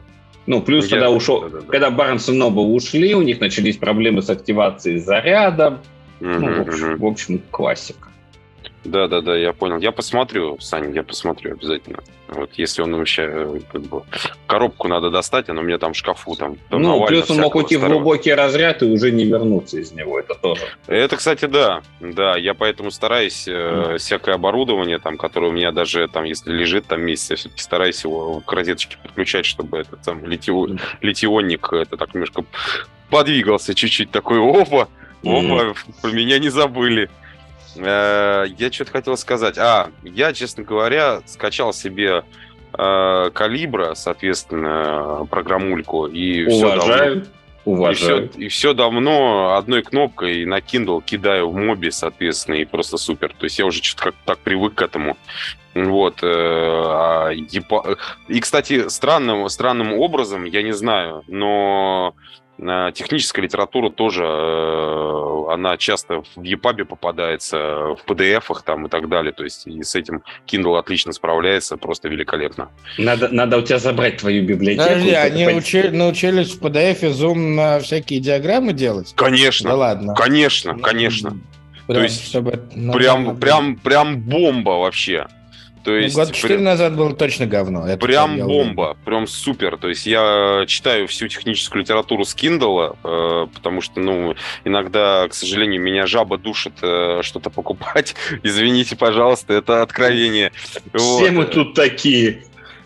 Ну, плюс, Я, когда ушел, да, да, да. когда Барнс и Нобл ушли, у них начались проблемы с активацией заряда. Угу, ну, в общем, угу. в общем, классика. Да, да, да, я понял. Я посмотрю, Саня, я посмотрю обязательно. Вот если он вообще э, как бы коробку надо достать, она у меня там в шкафу там. Ну, плюс он мог уйти в глубокий разряд и уже не вернуться из него, это тоже. Это, кстати, да, да, я поэтому стараюсь mm. всякое оборудование там, которое у меня даже там, если лежит там месяц, я все-таки стараюсь его к розеточке подключать, чтобы этот там литио... литионник это так немножко подвигался чуть-чуть такой, опа, опа, mm. про меня не забыли. Э, я что-то хотел сказать. А, я, честно говоря, скачал себе э, калибра, соответственно, программульку. И Уважаю. Все давно, Уважаю. И все, и все давно одной кнопкой на Kindle кидаю в моби, соответственно, и просто супер. То есть я уже что-то как так привык к этому. Вот. Э, а, и, кстати, странным, странным образом, я не знаю, но Техническая литература тоже, э, она часто в EPUB попадается, в PDF-ах там и так далее. То есть и с этим Kindle отлично справляется, просто великолепно. Надо, надо у тебя забрать твою библиотеку. Подожди, они учи, научились в PDF зум на всякие диаграммы делать? Конечно. Да ладно. Конечно, конечно. Прям, То есть чтобы прям, прям, прям бомба вообще. То ну, есть, год 4 при... назад было точно говно. Это прям бомба, прям супер. То есть я читаю всю техническую литературу с Kindle, э, потому что, ну, иногда, к сожалению, меня жаба душит э, что-то покупать. [LAUGHS] Извините, пожалуйста, это откровение. Все вот. мы тут такие.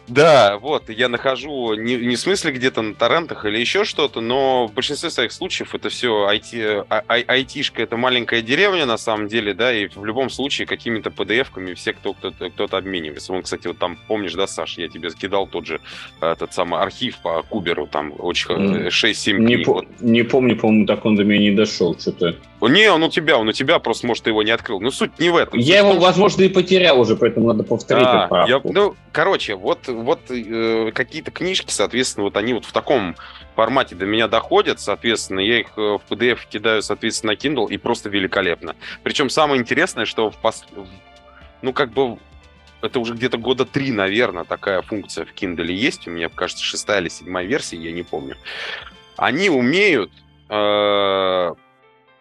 Да, вот, я нахожу не, не в смысле где-то на торрентах или еще что-то, но в большинстве своих случаев это все IT, а, а, айтишка, это маленькая деревня на самом деле, да, и в любом случае какими-то PDF-ками все кто, кто-то, кто-то обменивается. Вон, кстати, вот там, помнишь, да, Саш, я тебе скидал тот же этот самый архив по Куберу, там очень mm. 6-7 не книг. По-. Не помню, по-моему, так он до меня не дошел, что-то. Не, он у тебя, он у тебя, просто, может, ты его не открыл. Ну, суть не в этом. Я его, возможно, и потерял уже, поэтому надо повторить а, я, Ну, короче, вот, вот э, какие-то книжки, соответственно, вот они вот в таком формате до меня доходят, соответственно, я их э, в PDF кидаю, соответственно, на Kindle, и просто великолепно. Причем самое интересное, что в пос... ну, как бы это уже где-то года три, наверное, такая функция в Kindle есть. У меня, кажется, шестая или седьмая версия, я не помню. Они умеют э,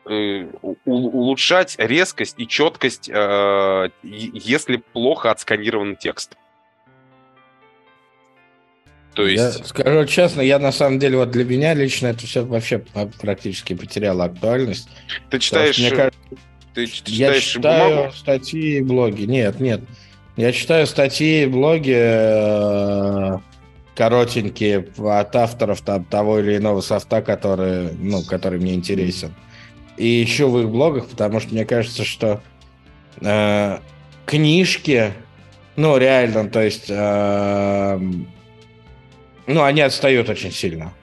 Э, улучшать резкость и четкость, э, если плохо отсканирован текст. То есть... Я скажу честно, я на самом деле, вот для меня лично это все вообще практически потеряло актуальность. Ты читаешь... Мне кажется, ты читаешь я читаю бумагу? статьи и блоги. Нет, нет. Я читаю статьи и блоги э, коротенькие от авторов там, того или иного софта, который, ну, который мне интересен и ищу в их блогах, потому что мне кажется, что э, книжки, ну, реально, то есть, э, ну, они отстают очень сильно.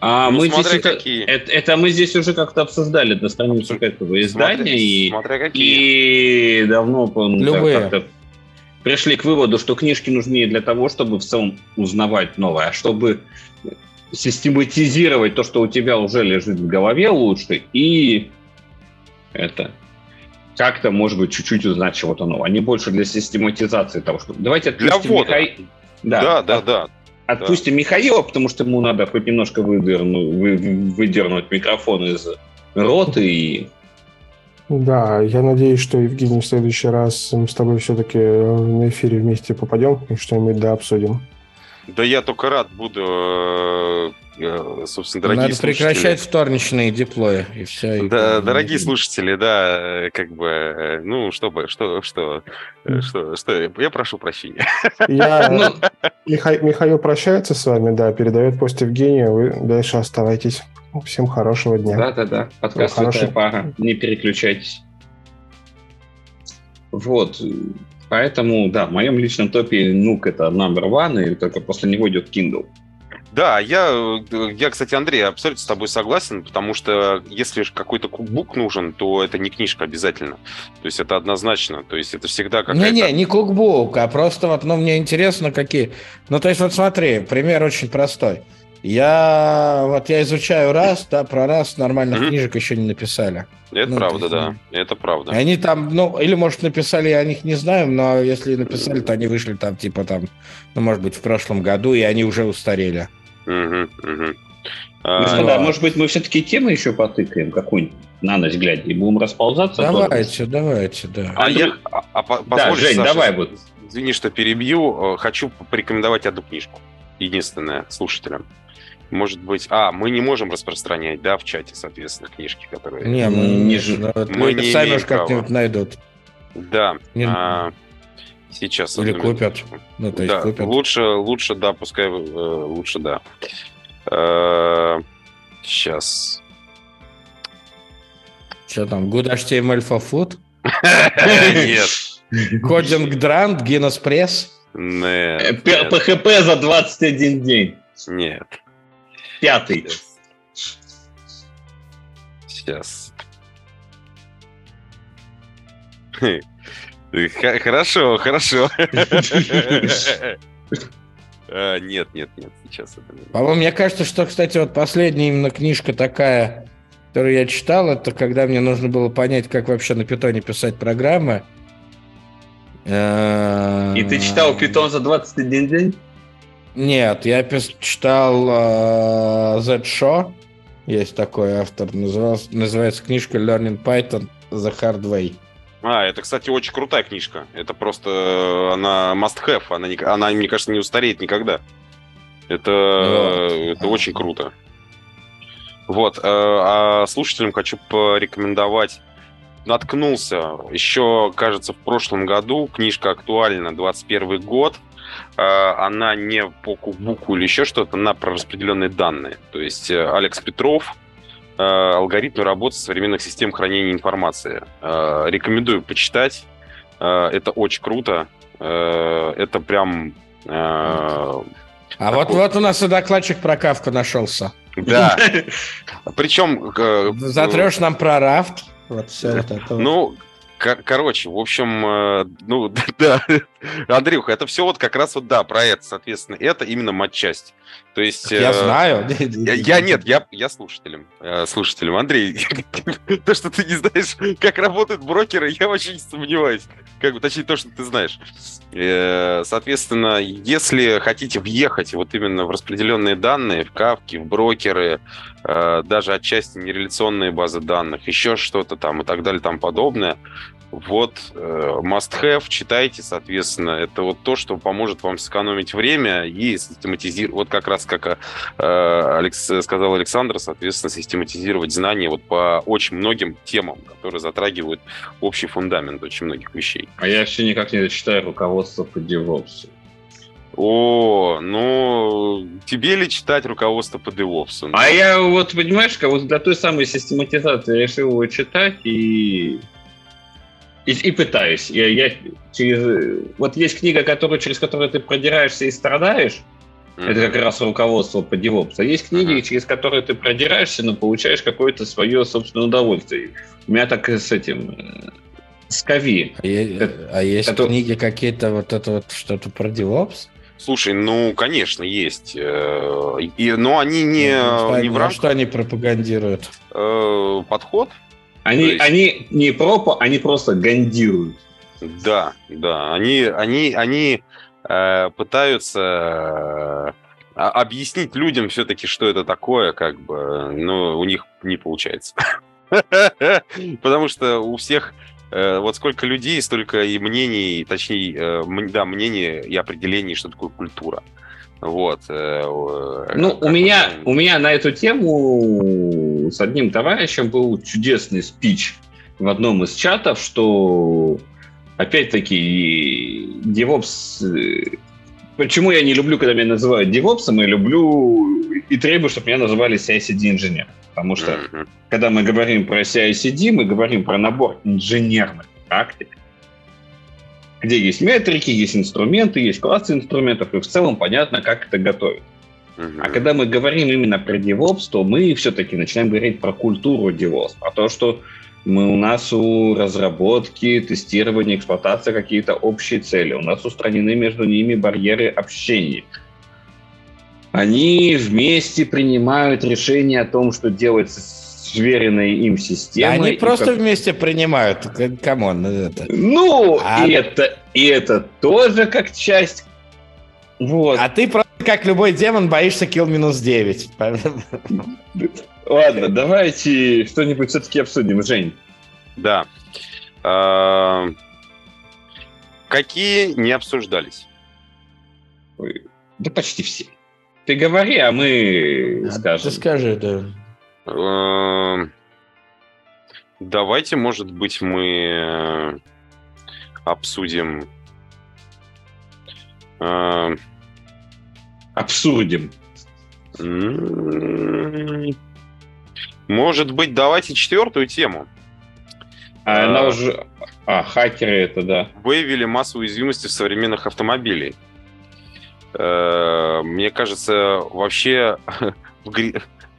А ну, мы здесь это, какие. Это, это мы здесь уже как-то обсуждали на странице этого издания смотря, и, смотря какие. и давно Любые. как-то пришли к выводу, что книжки нужны для того, чтобы в целом узнавать новое, а чтобы систематизировать то, что у тебя уже лежит в голове лучше, и это как-то, может быть, чуть-чуть узнать чего-то нового, а не больше для систематизации того, что... Давайте отпустим для Михаила. Да, да, да, да. Отпустим да. Михаила, потому что ему надо хоть немножко выдернуть, вы, выдернуть микрофон из рота и да, я надеюсь, что, Евгений, в следующий раз мы с тобой все-таки на эфире вместе попадем и что-нибудь да обсудим. Да я только рад буду, э, э, собственно, дорогие Надо слушатели. прекращать вторничные диплои, и все. Да, и... дорогие слушатели, да, э, как бы, ну, чтобы, что, что, что, что, я прошу прощения. Я, [LAUGHS] ну, Миха... Михаил прощается с вами, да, передает пост Евгению, вы дальше оставайтесь. Всем хорошего дня. Да-да-да, подкаст «Святая пара», не переключайтесь. Вот, поэтому, да, в моем личном топе Нук это number one, и только после него идет Kindle. Да, я, я, кстати, Андрей, абсолютно с тобой согласен, потому что если какой-то кукбук нужен, то это не книжка обязательно. То есть это однозначно. То есть это всегда какая-то... Не-не, не кукбук, а просто вот, ну, мне интересно, какие... Ну, то есть вот смотри, пример очень простой. Я вот я изучаю раз, да, про раз нормальных mm-hmm. книжек еще не написали. Это ну, правда, есть, да. Ну, это правда. Они там, ну, или, может, написали, я о них не знаю, но если написали, то они вышли там, типа, там, ну, может быть, в прошлом году, и они уже устарели. Угу, угу. Господа, а, может быть, мы все-таки темы еще потыкаем какую-нибудь на ночь глядя и будем расползаться? Давайте, тоже? давайте, да. А, а я, а, а, да, Жень, Саша, давай вот. Извини, что перебью. Э, хочу порекомендовать одну книжку. Единственное, слушателям. Может быть... А, мы не можем распространять, да, в чате, соответственно, книжки, которые... Не, мы не... Мы, мы не сами уж как-нибудь найдут. Да. Не... А, сейчас... Или купят. Ну, то есть да, купят. Лучше, лучше, да, пускай... Э, лучше, да. Э, сейчас. Что там, Good HTML for Food? Нет. Кодинг Дрант, Гиннес Пресс? Нет. PHP за 21 день. Нет. Пятый. Сейчас. Хорошо, хорошо. [LAUGHS] А, нет, нет, нет, сейчас это По-моему, мне кажется, что, кстати, вот последняя именно книжка такая, которую я читал, это когда мне нужно было понять, как вообще на питоне писать программы. И ты читал питон за 21 день? Нет, я читал uh, Z Show. Есть такой автор. Назывался, называется книжка Learning Python The Hard Way. А, это, кстати, очень крутая книжка. Это просто э, она must have. Она, не, она мне кажется, не устареет никогда. Это, вот. это очень круто. Вот. Э, а слушателям хочу порекомендовать. Наткнулся еще, кажется, в прошлом году. Книжка актуальна, 21 год. Э, она не по кубуку или еще что-то, она про распределенные данные. То есть Алекс Петров, алгоритмы работы современных систем хранения информации. Рекомендую почитать. Это очень круто. Это прям... А такой... вот, вот у нас и докладчик про Кавку нашелся. Да. [LAUGHS] Причем... Затрешь нам про рафт. Вот все это. Ну, Кор- короче, в общем, э, ну, [LAUGHS] да, Андрюха, это все вот как раз вот, да, про это, соответственно, это именно матчасть. То есть... Я э, знаю. [LAUGHS] [LAUGHS] Я, я нет, я, я слушателем. Э, слушателем. Андрей, [LAUGHS] то, что ты не знаешь, как работают брокеры, я очень сомневаюсь. Как бы, точнее, то, что ты знаешь. Э, соответственно, если хотите въехать вот именно в распределенные данные, в кавки, в брокеры, э, даже отчасти нереляционные базы данных, еще что-то там и так далее, там подобное, вот э, must have, читайте, соответственно, это вот то, что поможет вам сэкономить время и систематизировать, вот как раз как э, Алекс, сказал Александр, соответственно, систематизировать знания вот по очень многим темам, которые затрагивают общий фундамент очень многих вещей. А я все никак не читаю руководство по DevOps. О, ну, тебе ли читать руководство по DevOps? А я вот, понимаешь, как вот для той самой систематизации решил его читать и и, и пытаюсь. Я, я через... Вот есть книга, которую, через которую ты продираешься и страдаешь, Mm-hmm. Это как раз руководство по DevOps. А есть книги, mm-hmm. через которые ты продираешься, но получаешь какое-то свое собственное удовольствие. У меня так и с этим э, с Кави. А, это, а есть это... книги какие-то вот это вот что-то про DevOps? Слушай, ну, конечно, есть. Э, и, но они не, ну, не в рамках... Что они пропагандируют? Э, подход. Они, есть... они не пропа, они просто гандируют. Да, да. Они, они, они э, пытаются э, объяснить людям все-таки, что это такое, как бы, но у них не получается. [LAUGHS] Потому что у всех э, вот сколько людей, столько и мнений, точнее, э, да, мнений и определений, что такое культура. Вот. Ну, у меня, у меня на эту тему с одним товарищем был чудесный спич в одном из чатов, что опять-таки, DevOps... Э, почему я не люблю, когда меня называют DevOps, я люблю и требую, чтобы меня называли CI-CD-инженер. Потому что, mm-hmm. когда мы говорим про CI-CD, мы говорим про набор инженерных практик, где есть метрики, есть инструменты, есть классы инструментов, и в целом понятно, как это готовить. Uh-huh. А когда мы говорим именно про DevOps, то мы все-таки начинаем говорить про культуру DevOps, про то, что мы, у нас у разработки, тестирования, эксплуатации какие-то общие цели. У нас устранены между ними барьеры общения. Они вместе принимают решение о том, что делать с вверенной им системой. Они просто как... вместе принимают. Come on, это. Ну, а... и, это, и это тоже как часть. Вот. А ты просто, как любой демон, боишься kill минус 9. Ладно, давайте что-нибудь все-таки обсудим, Жень. Да. А, какие не обсуждались? Да почти все. Ты говори, а мы скажем. Ты скажи, да. А, давайте, может быть, мы обсудим... Обсудим. Может быть, давайте четвертую тему. А она уже... А, хакеры это, да. Выявили массу уязвимости в современных автомобилей. Э, мне кажется, вообще [LAUGHS]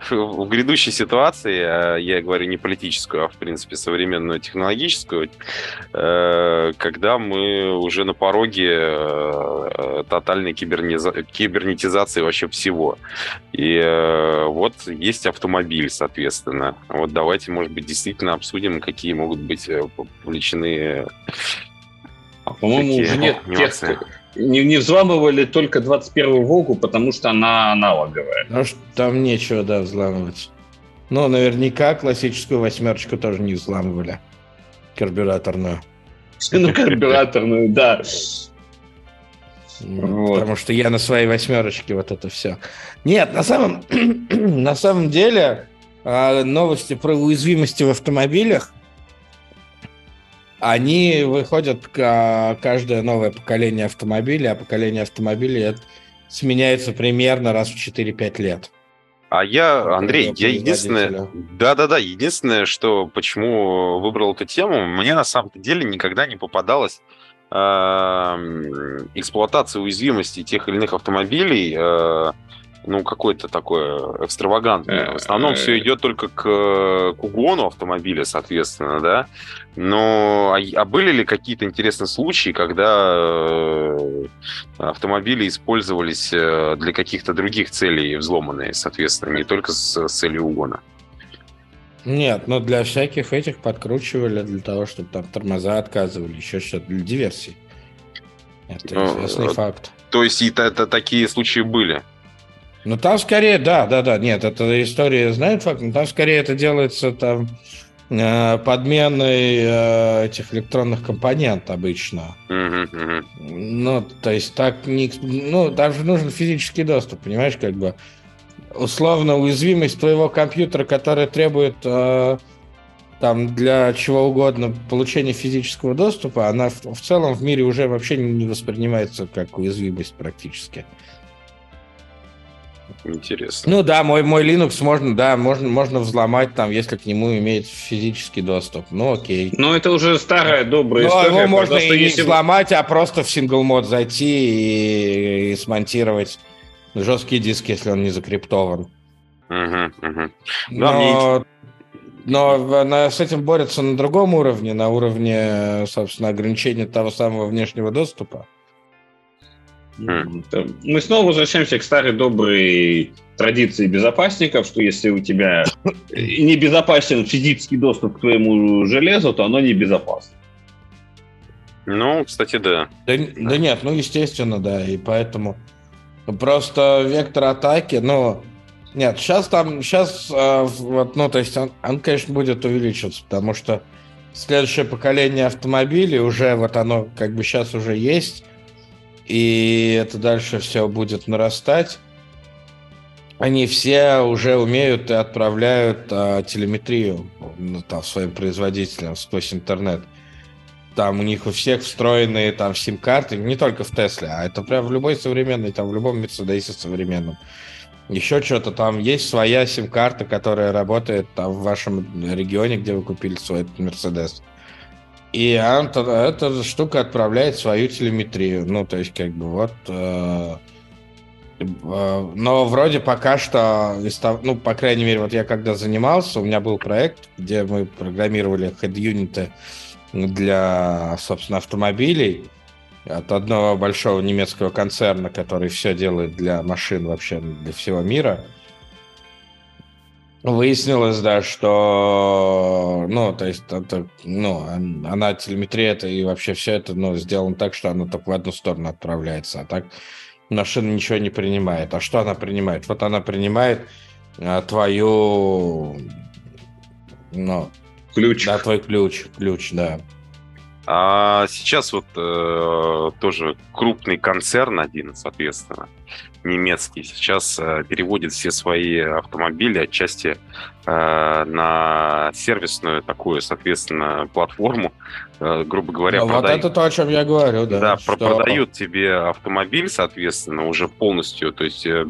в грядущей ситуации, а я говорю не политическую, а в принципе современную технологическую, э, когда мы уже на пороге э, тотальной кибернетизации вообще всего. И э, вот есть автомобиль, соответственно. Вот давайте, может быть, действительно обсудим, какие могут быть повлечены а, по-моему, уже нет нюансы. тех, не, не взламывали только 21-ю Волгу, потому что она аналоговая. Ну, там нечего, да, взламывать. Но наверняка классическую восьмерочку тоже не взламывали. Карбюраторную. [LAUGHS] Ну, карбюраторную, да. Потому что я на своей восьмерочке вот это все. Нет, на самом, [CLEARS THROAT] на самом деле а, новости про уязвимости в автомобилях они выходят каждое новое поколение автомобилей, а поколение автомобилей сменяется примерно раз в 4-5 лет. А я, Андрей, я единственное... Да-да-да, единственное, что почему выбрал эту тему, мне на самом деле никогда не попадалось э, эксплуатация уязвимости тех или иных автомобилей э, ну, какое-то такое экстравагантное. В основном все идет только к, к угону автомобиля, соответственно, да. Но а, а были ли какие-то интересные случаи, когда э, автомобили использовались э, для каких-то других целей взломанные, соответственно, не только с, с целью угона? Нет, но для всяких этих подкручивали для того, чтобы там тормоза отказывали, еще что-то для диверсий. Это ну, известный ну, факт. То есть это, это такие случаи были? Ну, там скорее, да, да, да, нет, это история знает факт, но там скорее это делается там э, подменой э, этих электронных компонент обычно. Ну, то есть так не... Ну, даже нужен физический доступ, понимаешь, как бы условно уязвимость твоего компьютера, которая требует э, там для чего угодно получения физического доступа, она в, в целом в мире уже вообще не воспринимается как уязвимость практически. Интересно. Ну да, мой, мой Linux можно, да, можно, можно взломать там, если к нему имеет физический доступ. Ну окей. Ну это уже старая добрая Но история. его можно и не если... взломать, а просто в сингл мод зайти и, и смонтировать жесткий диск, если он не закриптован. Угу, угу. Но, но на, с этим борются на другом уровне, на уровне, собственно, ограничения того самого внешнего доступа. Мы снова возвращаемся к старой доброй традиции безопасников, что если у тебя [COUGHS] не безопасен физический доступ к твоему железу, то оно не безопасно. Ну, кстати, да. Да, да нет, ну, естественно, да, и поэтому просто вектор атаки, ну, нет, сейчас там, сейчас, э, вот, ну, то есть он, он, конечно, будет увеличиваться, потому что следующее поколение автомобилей уже, вот оно как бы сейчас уже есть, и это дальше все будет нарастать. Они все уже умеют и отправляют а, телеметрию ну, там, своим производителям сквозь интернет. Там у них у всех встроенные там сим-карты, не только в Тесле, а это прям в любой современной, там в любом Мерседесе современном. Еще что-то там есть своя сим-карта, которая работает там в вашем регионе, где вы купили свой Мерседес. И эта, эта штука отправляет свою телеметрию. Ну, то есть, как бы вот... Э, э, но вроде пока что, ну, по крайней мере, вот я когда занимался, у меня был проект, где мы программировали head-юниты для, собственно, автомобилей от одного большого немецкого концерна, который все делает для машин вообще, для всего мира. Выяснилось, да, что, ну, то есть, это, ну, она телеметрия это и вообще все это, ну, сделано так, что она только в одну сторону отправляется, а так машина ничего не принимает. А что она принимает? Вот она принимает а, твою, ну, ключ. Да, твой ключ, ключ, да. А сейчас вот э, тоже крупный концерн один, соответственно, немецкий, сейчас э, переводит все свои автомобили отчасти э, на сервисную такую, соответственно, платформу, э, грубо говоря. Ну, продают, вот это то, о чем я говорю, да. Да, что... продают тебе автомобиль, соответственно, уже полностью, то есть э,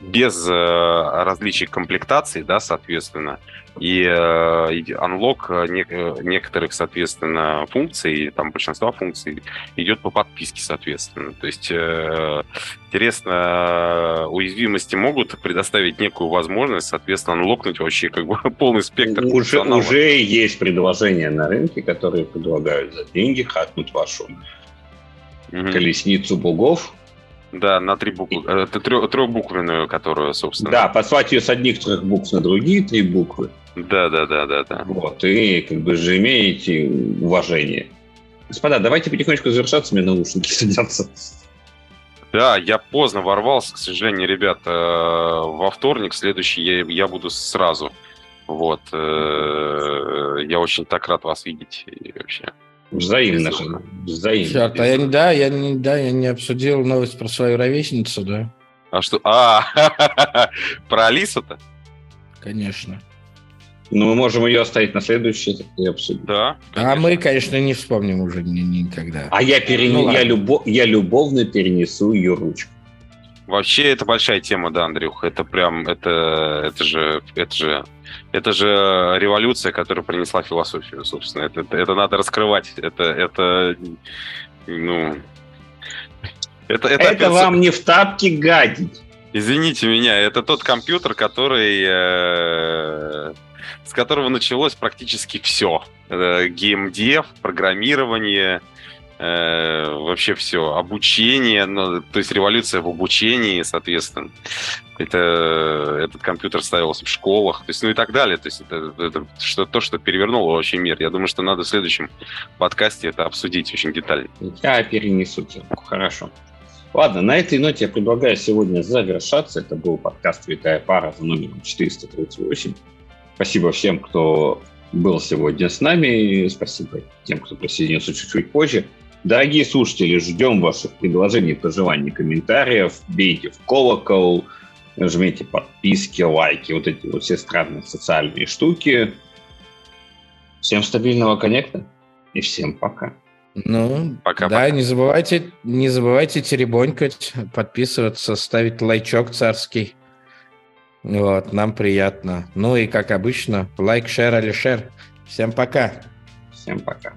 без э, различий комплектаций, да, соответственно, и анлок э, э, некоторых, соответственно, функций, там большинства функций идет по подписке, соответственно. То есть, э, интересно, уязвимости могут предоставить некую возможность, соответственно, анлокнуть вообще как бы [LAUGHS] полный спектр уже, уже есть предложения на рынке, которые предлагают за деньги хакнуть вашу угу. колесницу бугов, да, на три буквы. Это трехбуквенную, которую, собственно. Да, послать ее с одних трех букв на другие три буквы. Да, да, да, да, да. Вот, и как бы же имеете уважение. Господа, давайте потихонечку завершаться, мне наушники [LAUGHS] садятся. Да, я поздно ворвался, к сожалению, ребят. Э, во вторник следующий я, я буду сразу. Вот. Э, я очень так рад вас видеть. И вообще. Взаимно. Взаимно. Черт, а я, да, я не, да, я не обсудил новость про свою ровесницу, да. А что? А, [LAUGHS] про Алису-то? Конечно. Ну, мы можем ее оставить на следующий и обсудить. Да. Конечно. А мы, конечно, не вспомним уже ни, никогда. А я, перен... ну, я, любо... я любовно перенесу ее ручку. Вообще, это большая тема, да, Андрюх. Это прям, это, это же, это же, это же революция, которая принесла философию, собственно. Это, это, это надо раскрывать. Это, это, ну, это, это, это вам не в тапки гадить. Извините меня, это тот компьютер, который э, с которого началось практически все. Геймдев, программирование, э, вообще все, обучение, ну, то есть революция в обучении, соответственно. Это, этот компьютер ставился в школах, то есть, ну и так далее. То есть это, это что, то, что перевернуло вообще мир. Я думаю, что надо в следующем подкасте это обсудить очень детально. Я перенесу. Хорошо. Ладно, на этой ноте я предлагаю сегодня завершаться. Это был подкаст «Витая пара» за номером 438. Спасибо всем, кто был сегодня с нами. Спасибо тем, кто присоединился чуть-чуть позже. Дорогие слушатели, ждем ваших предложений, пожеланий, комментариев. Бейте в колокол, жмите подписки, лайки, вот эти вот все странные социальные штуки. Всем стабильного коннекта и всем пока. Ну, пока, да, пока. не забывайте, не забывайте теребонькать, подписываться, ставить лайчок царский. Вот, нам приятно. Ну и, как обычно, лайк, шер, или шер. Всем пока. Всем пока.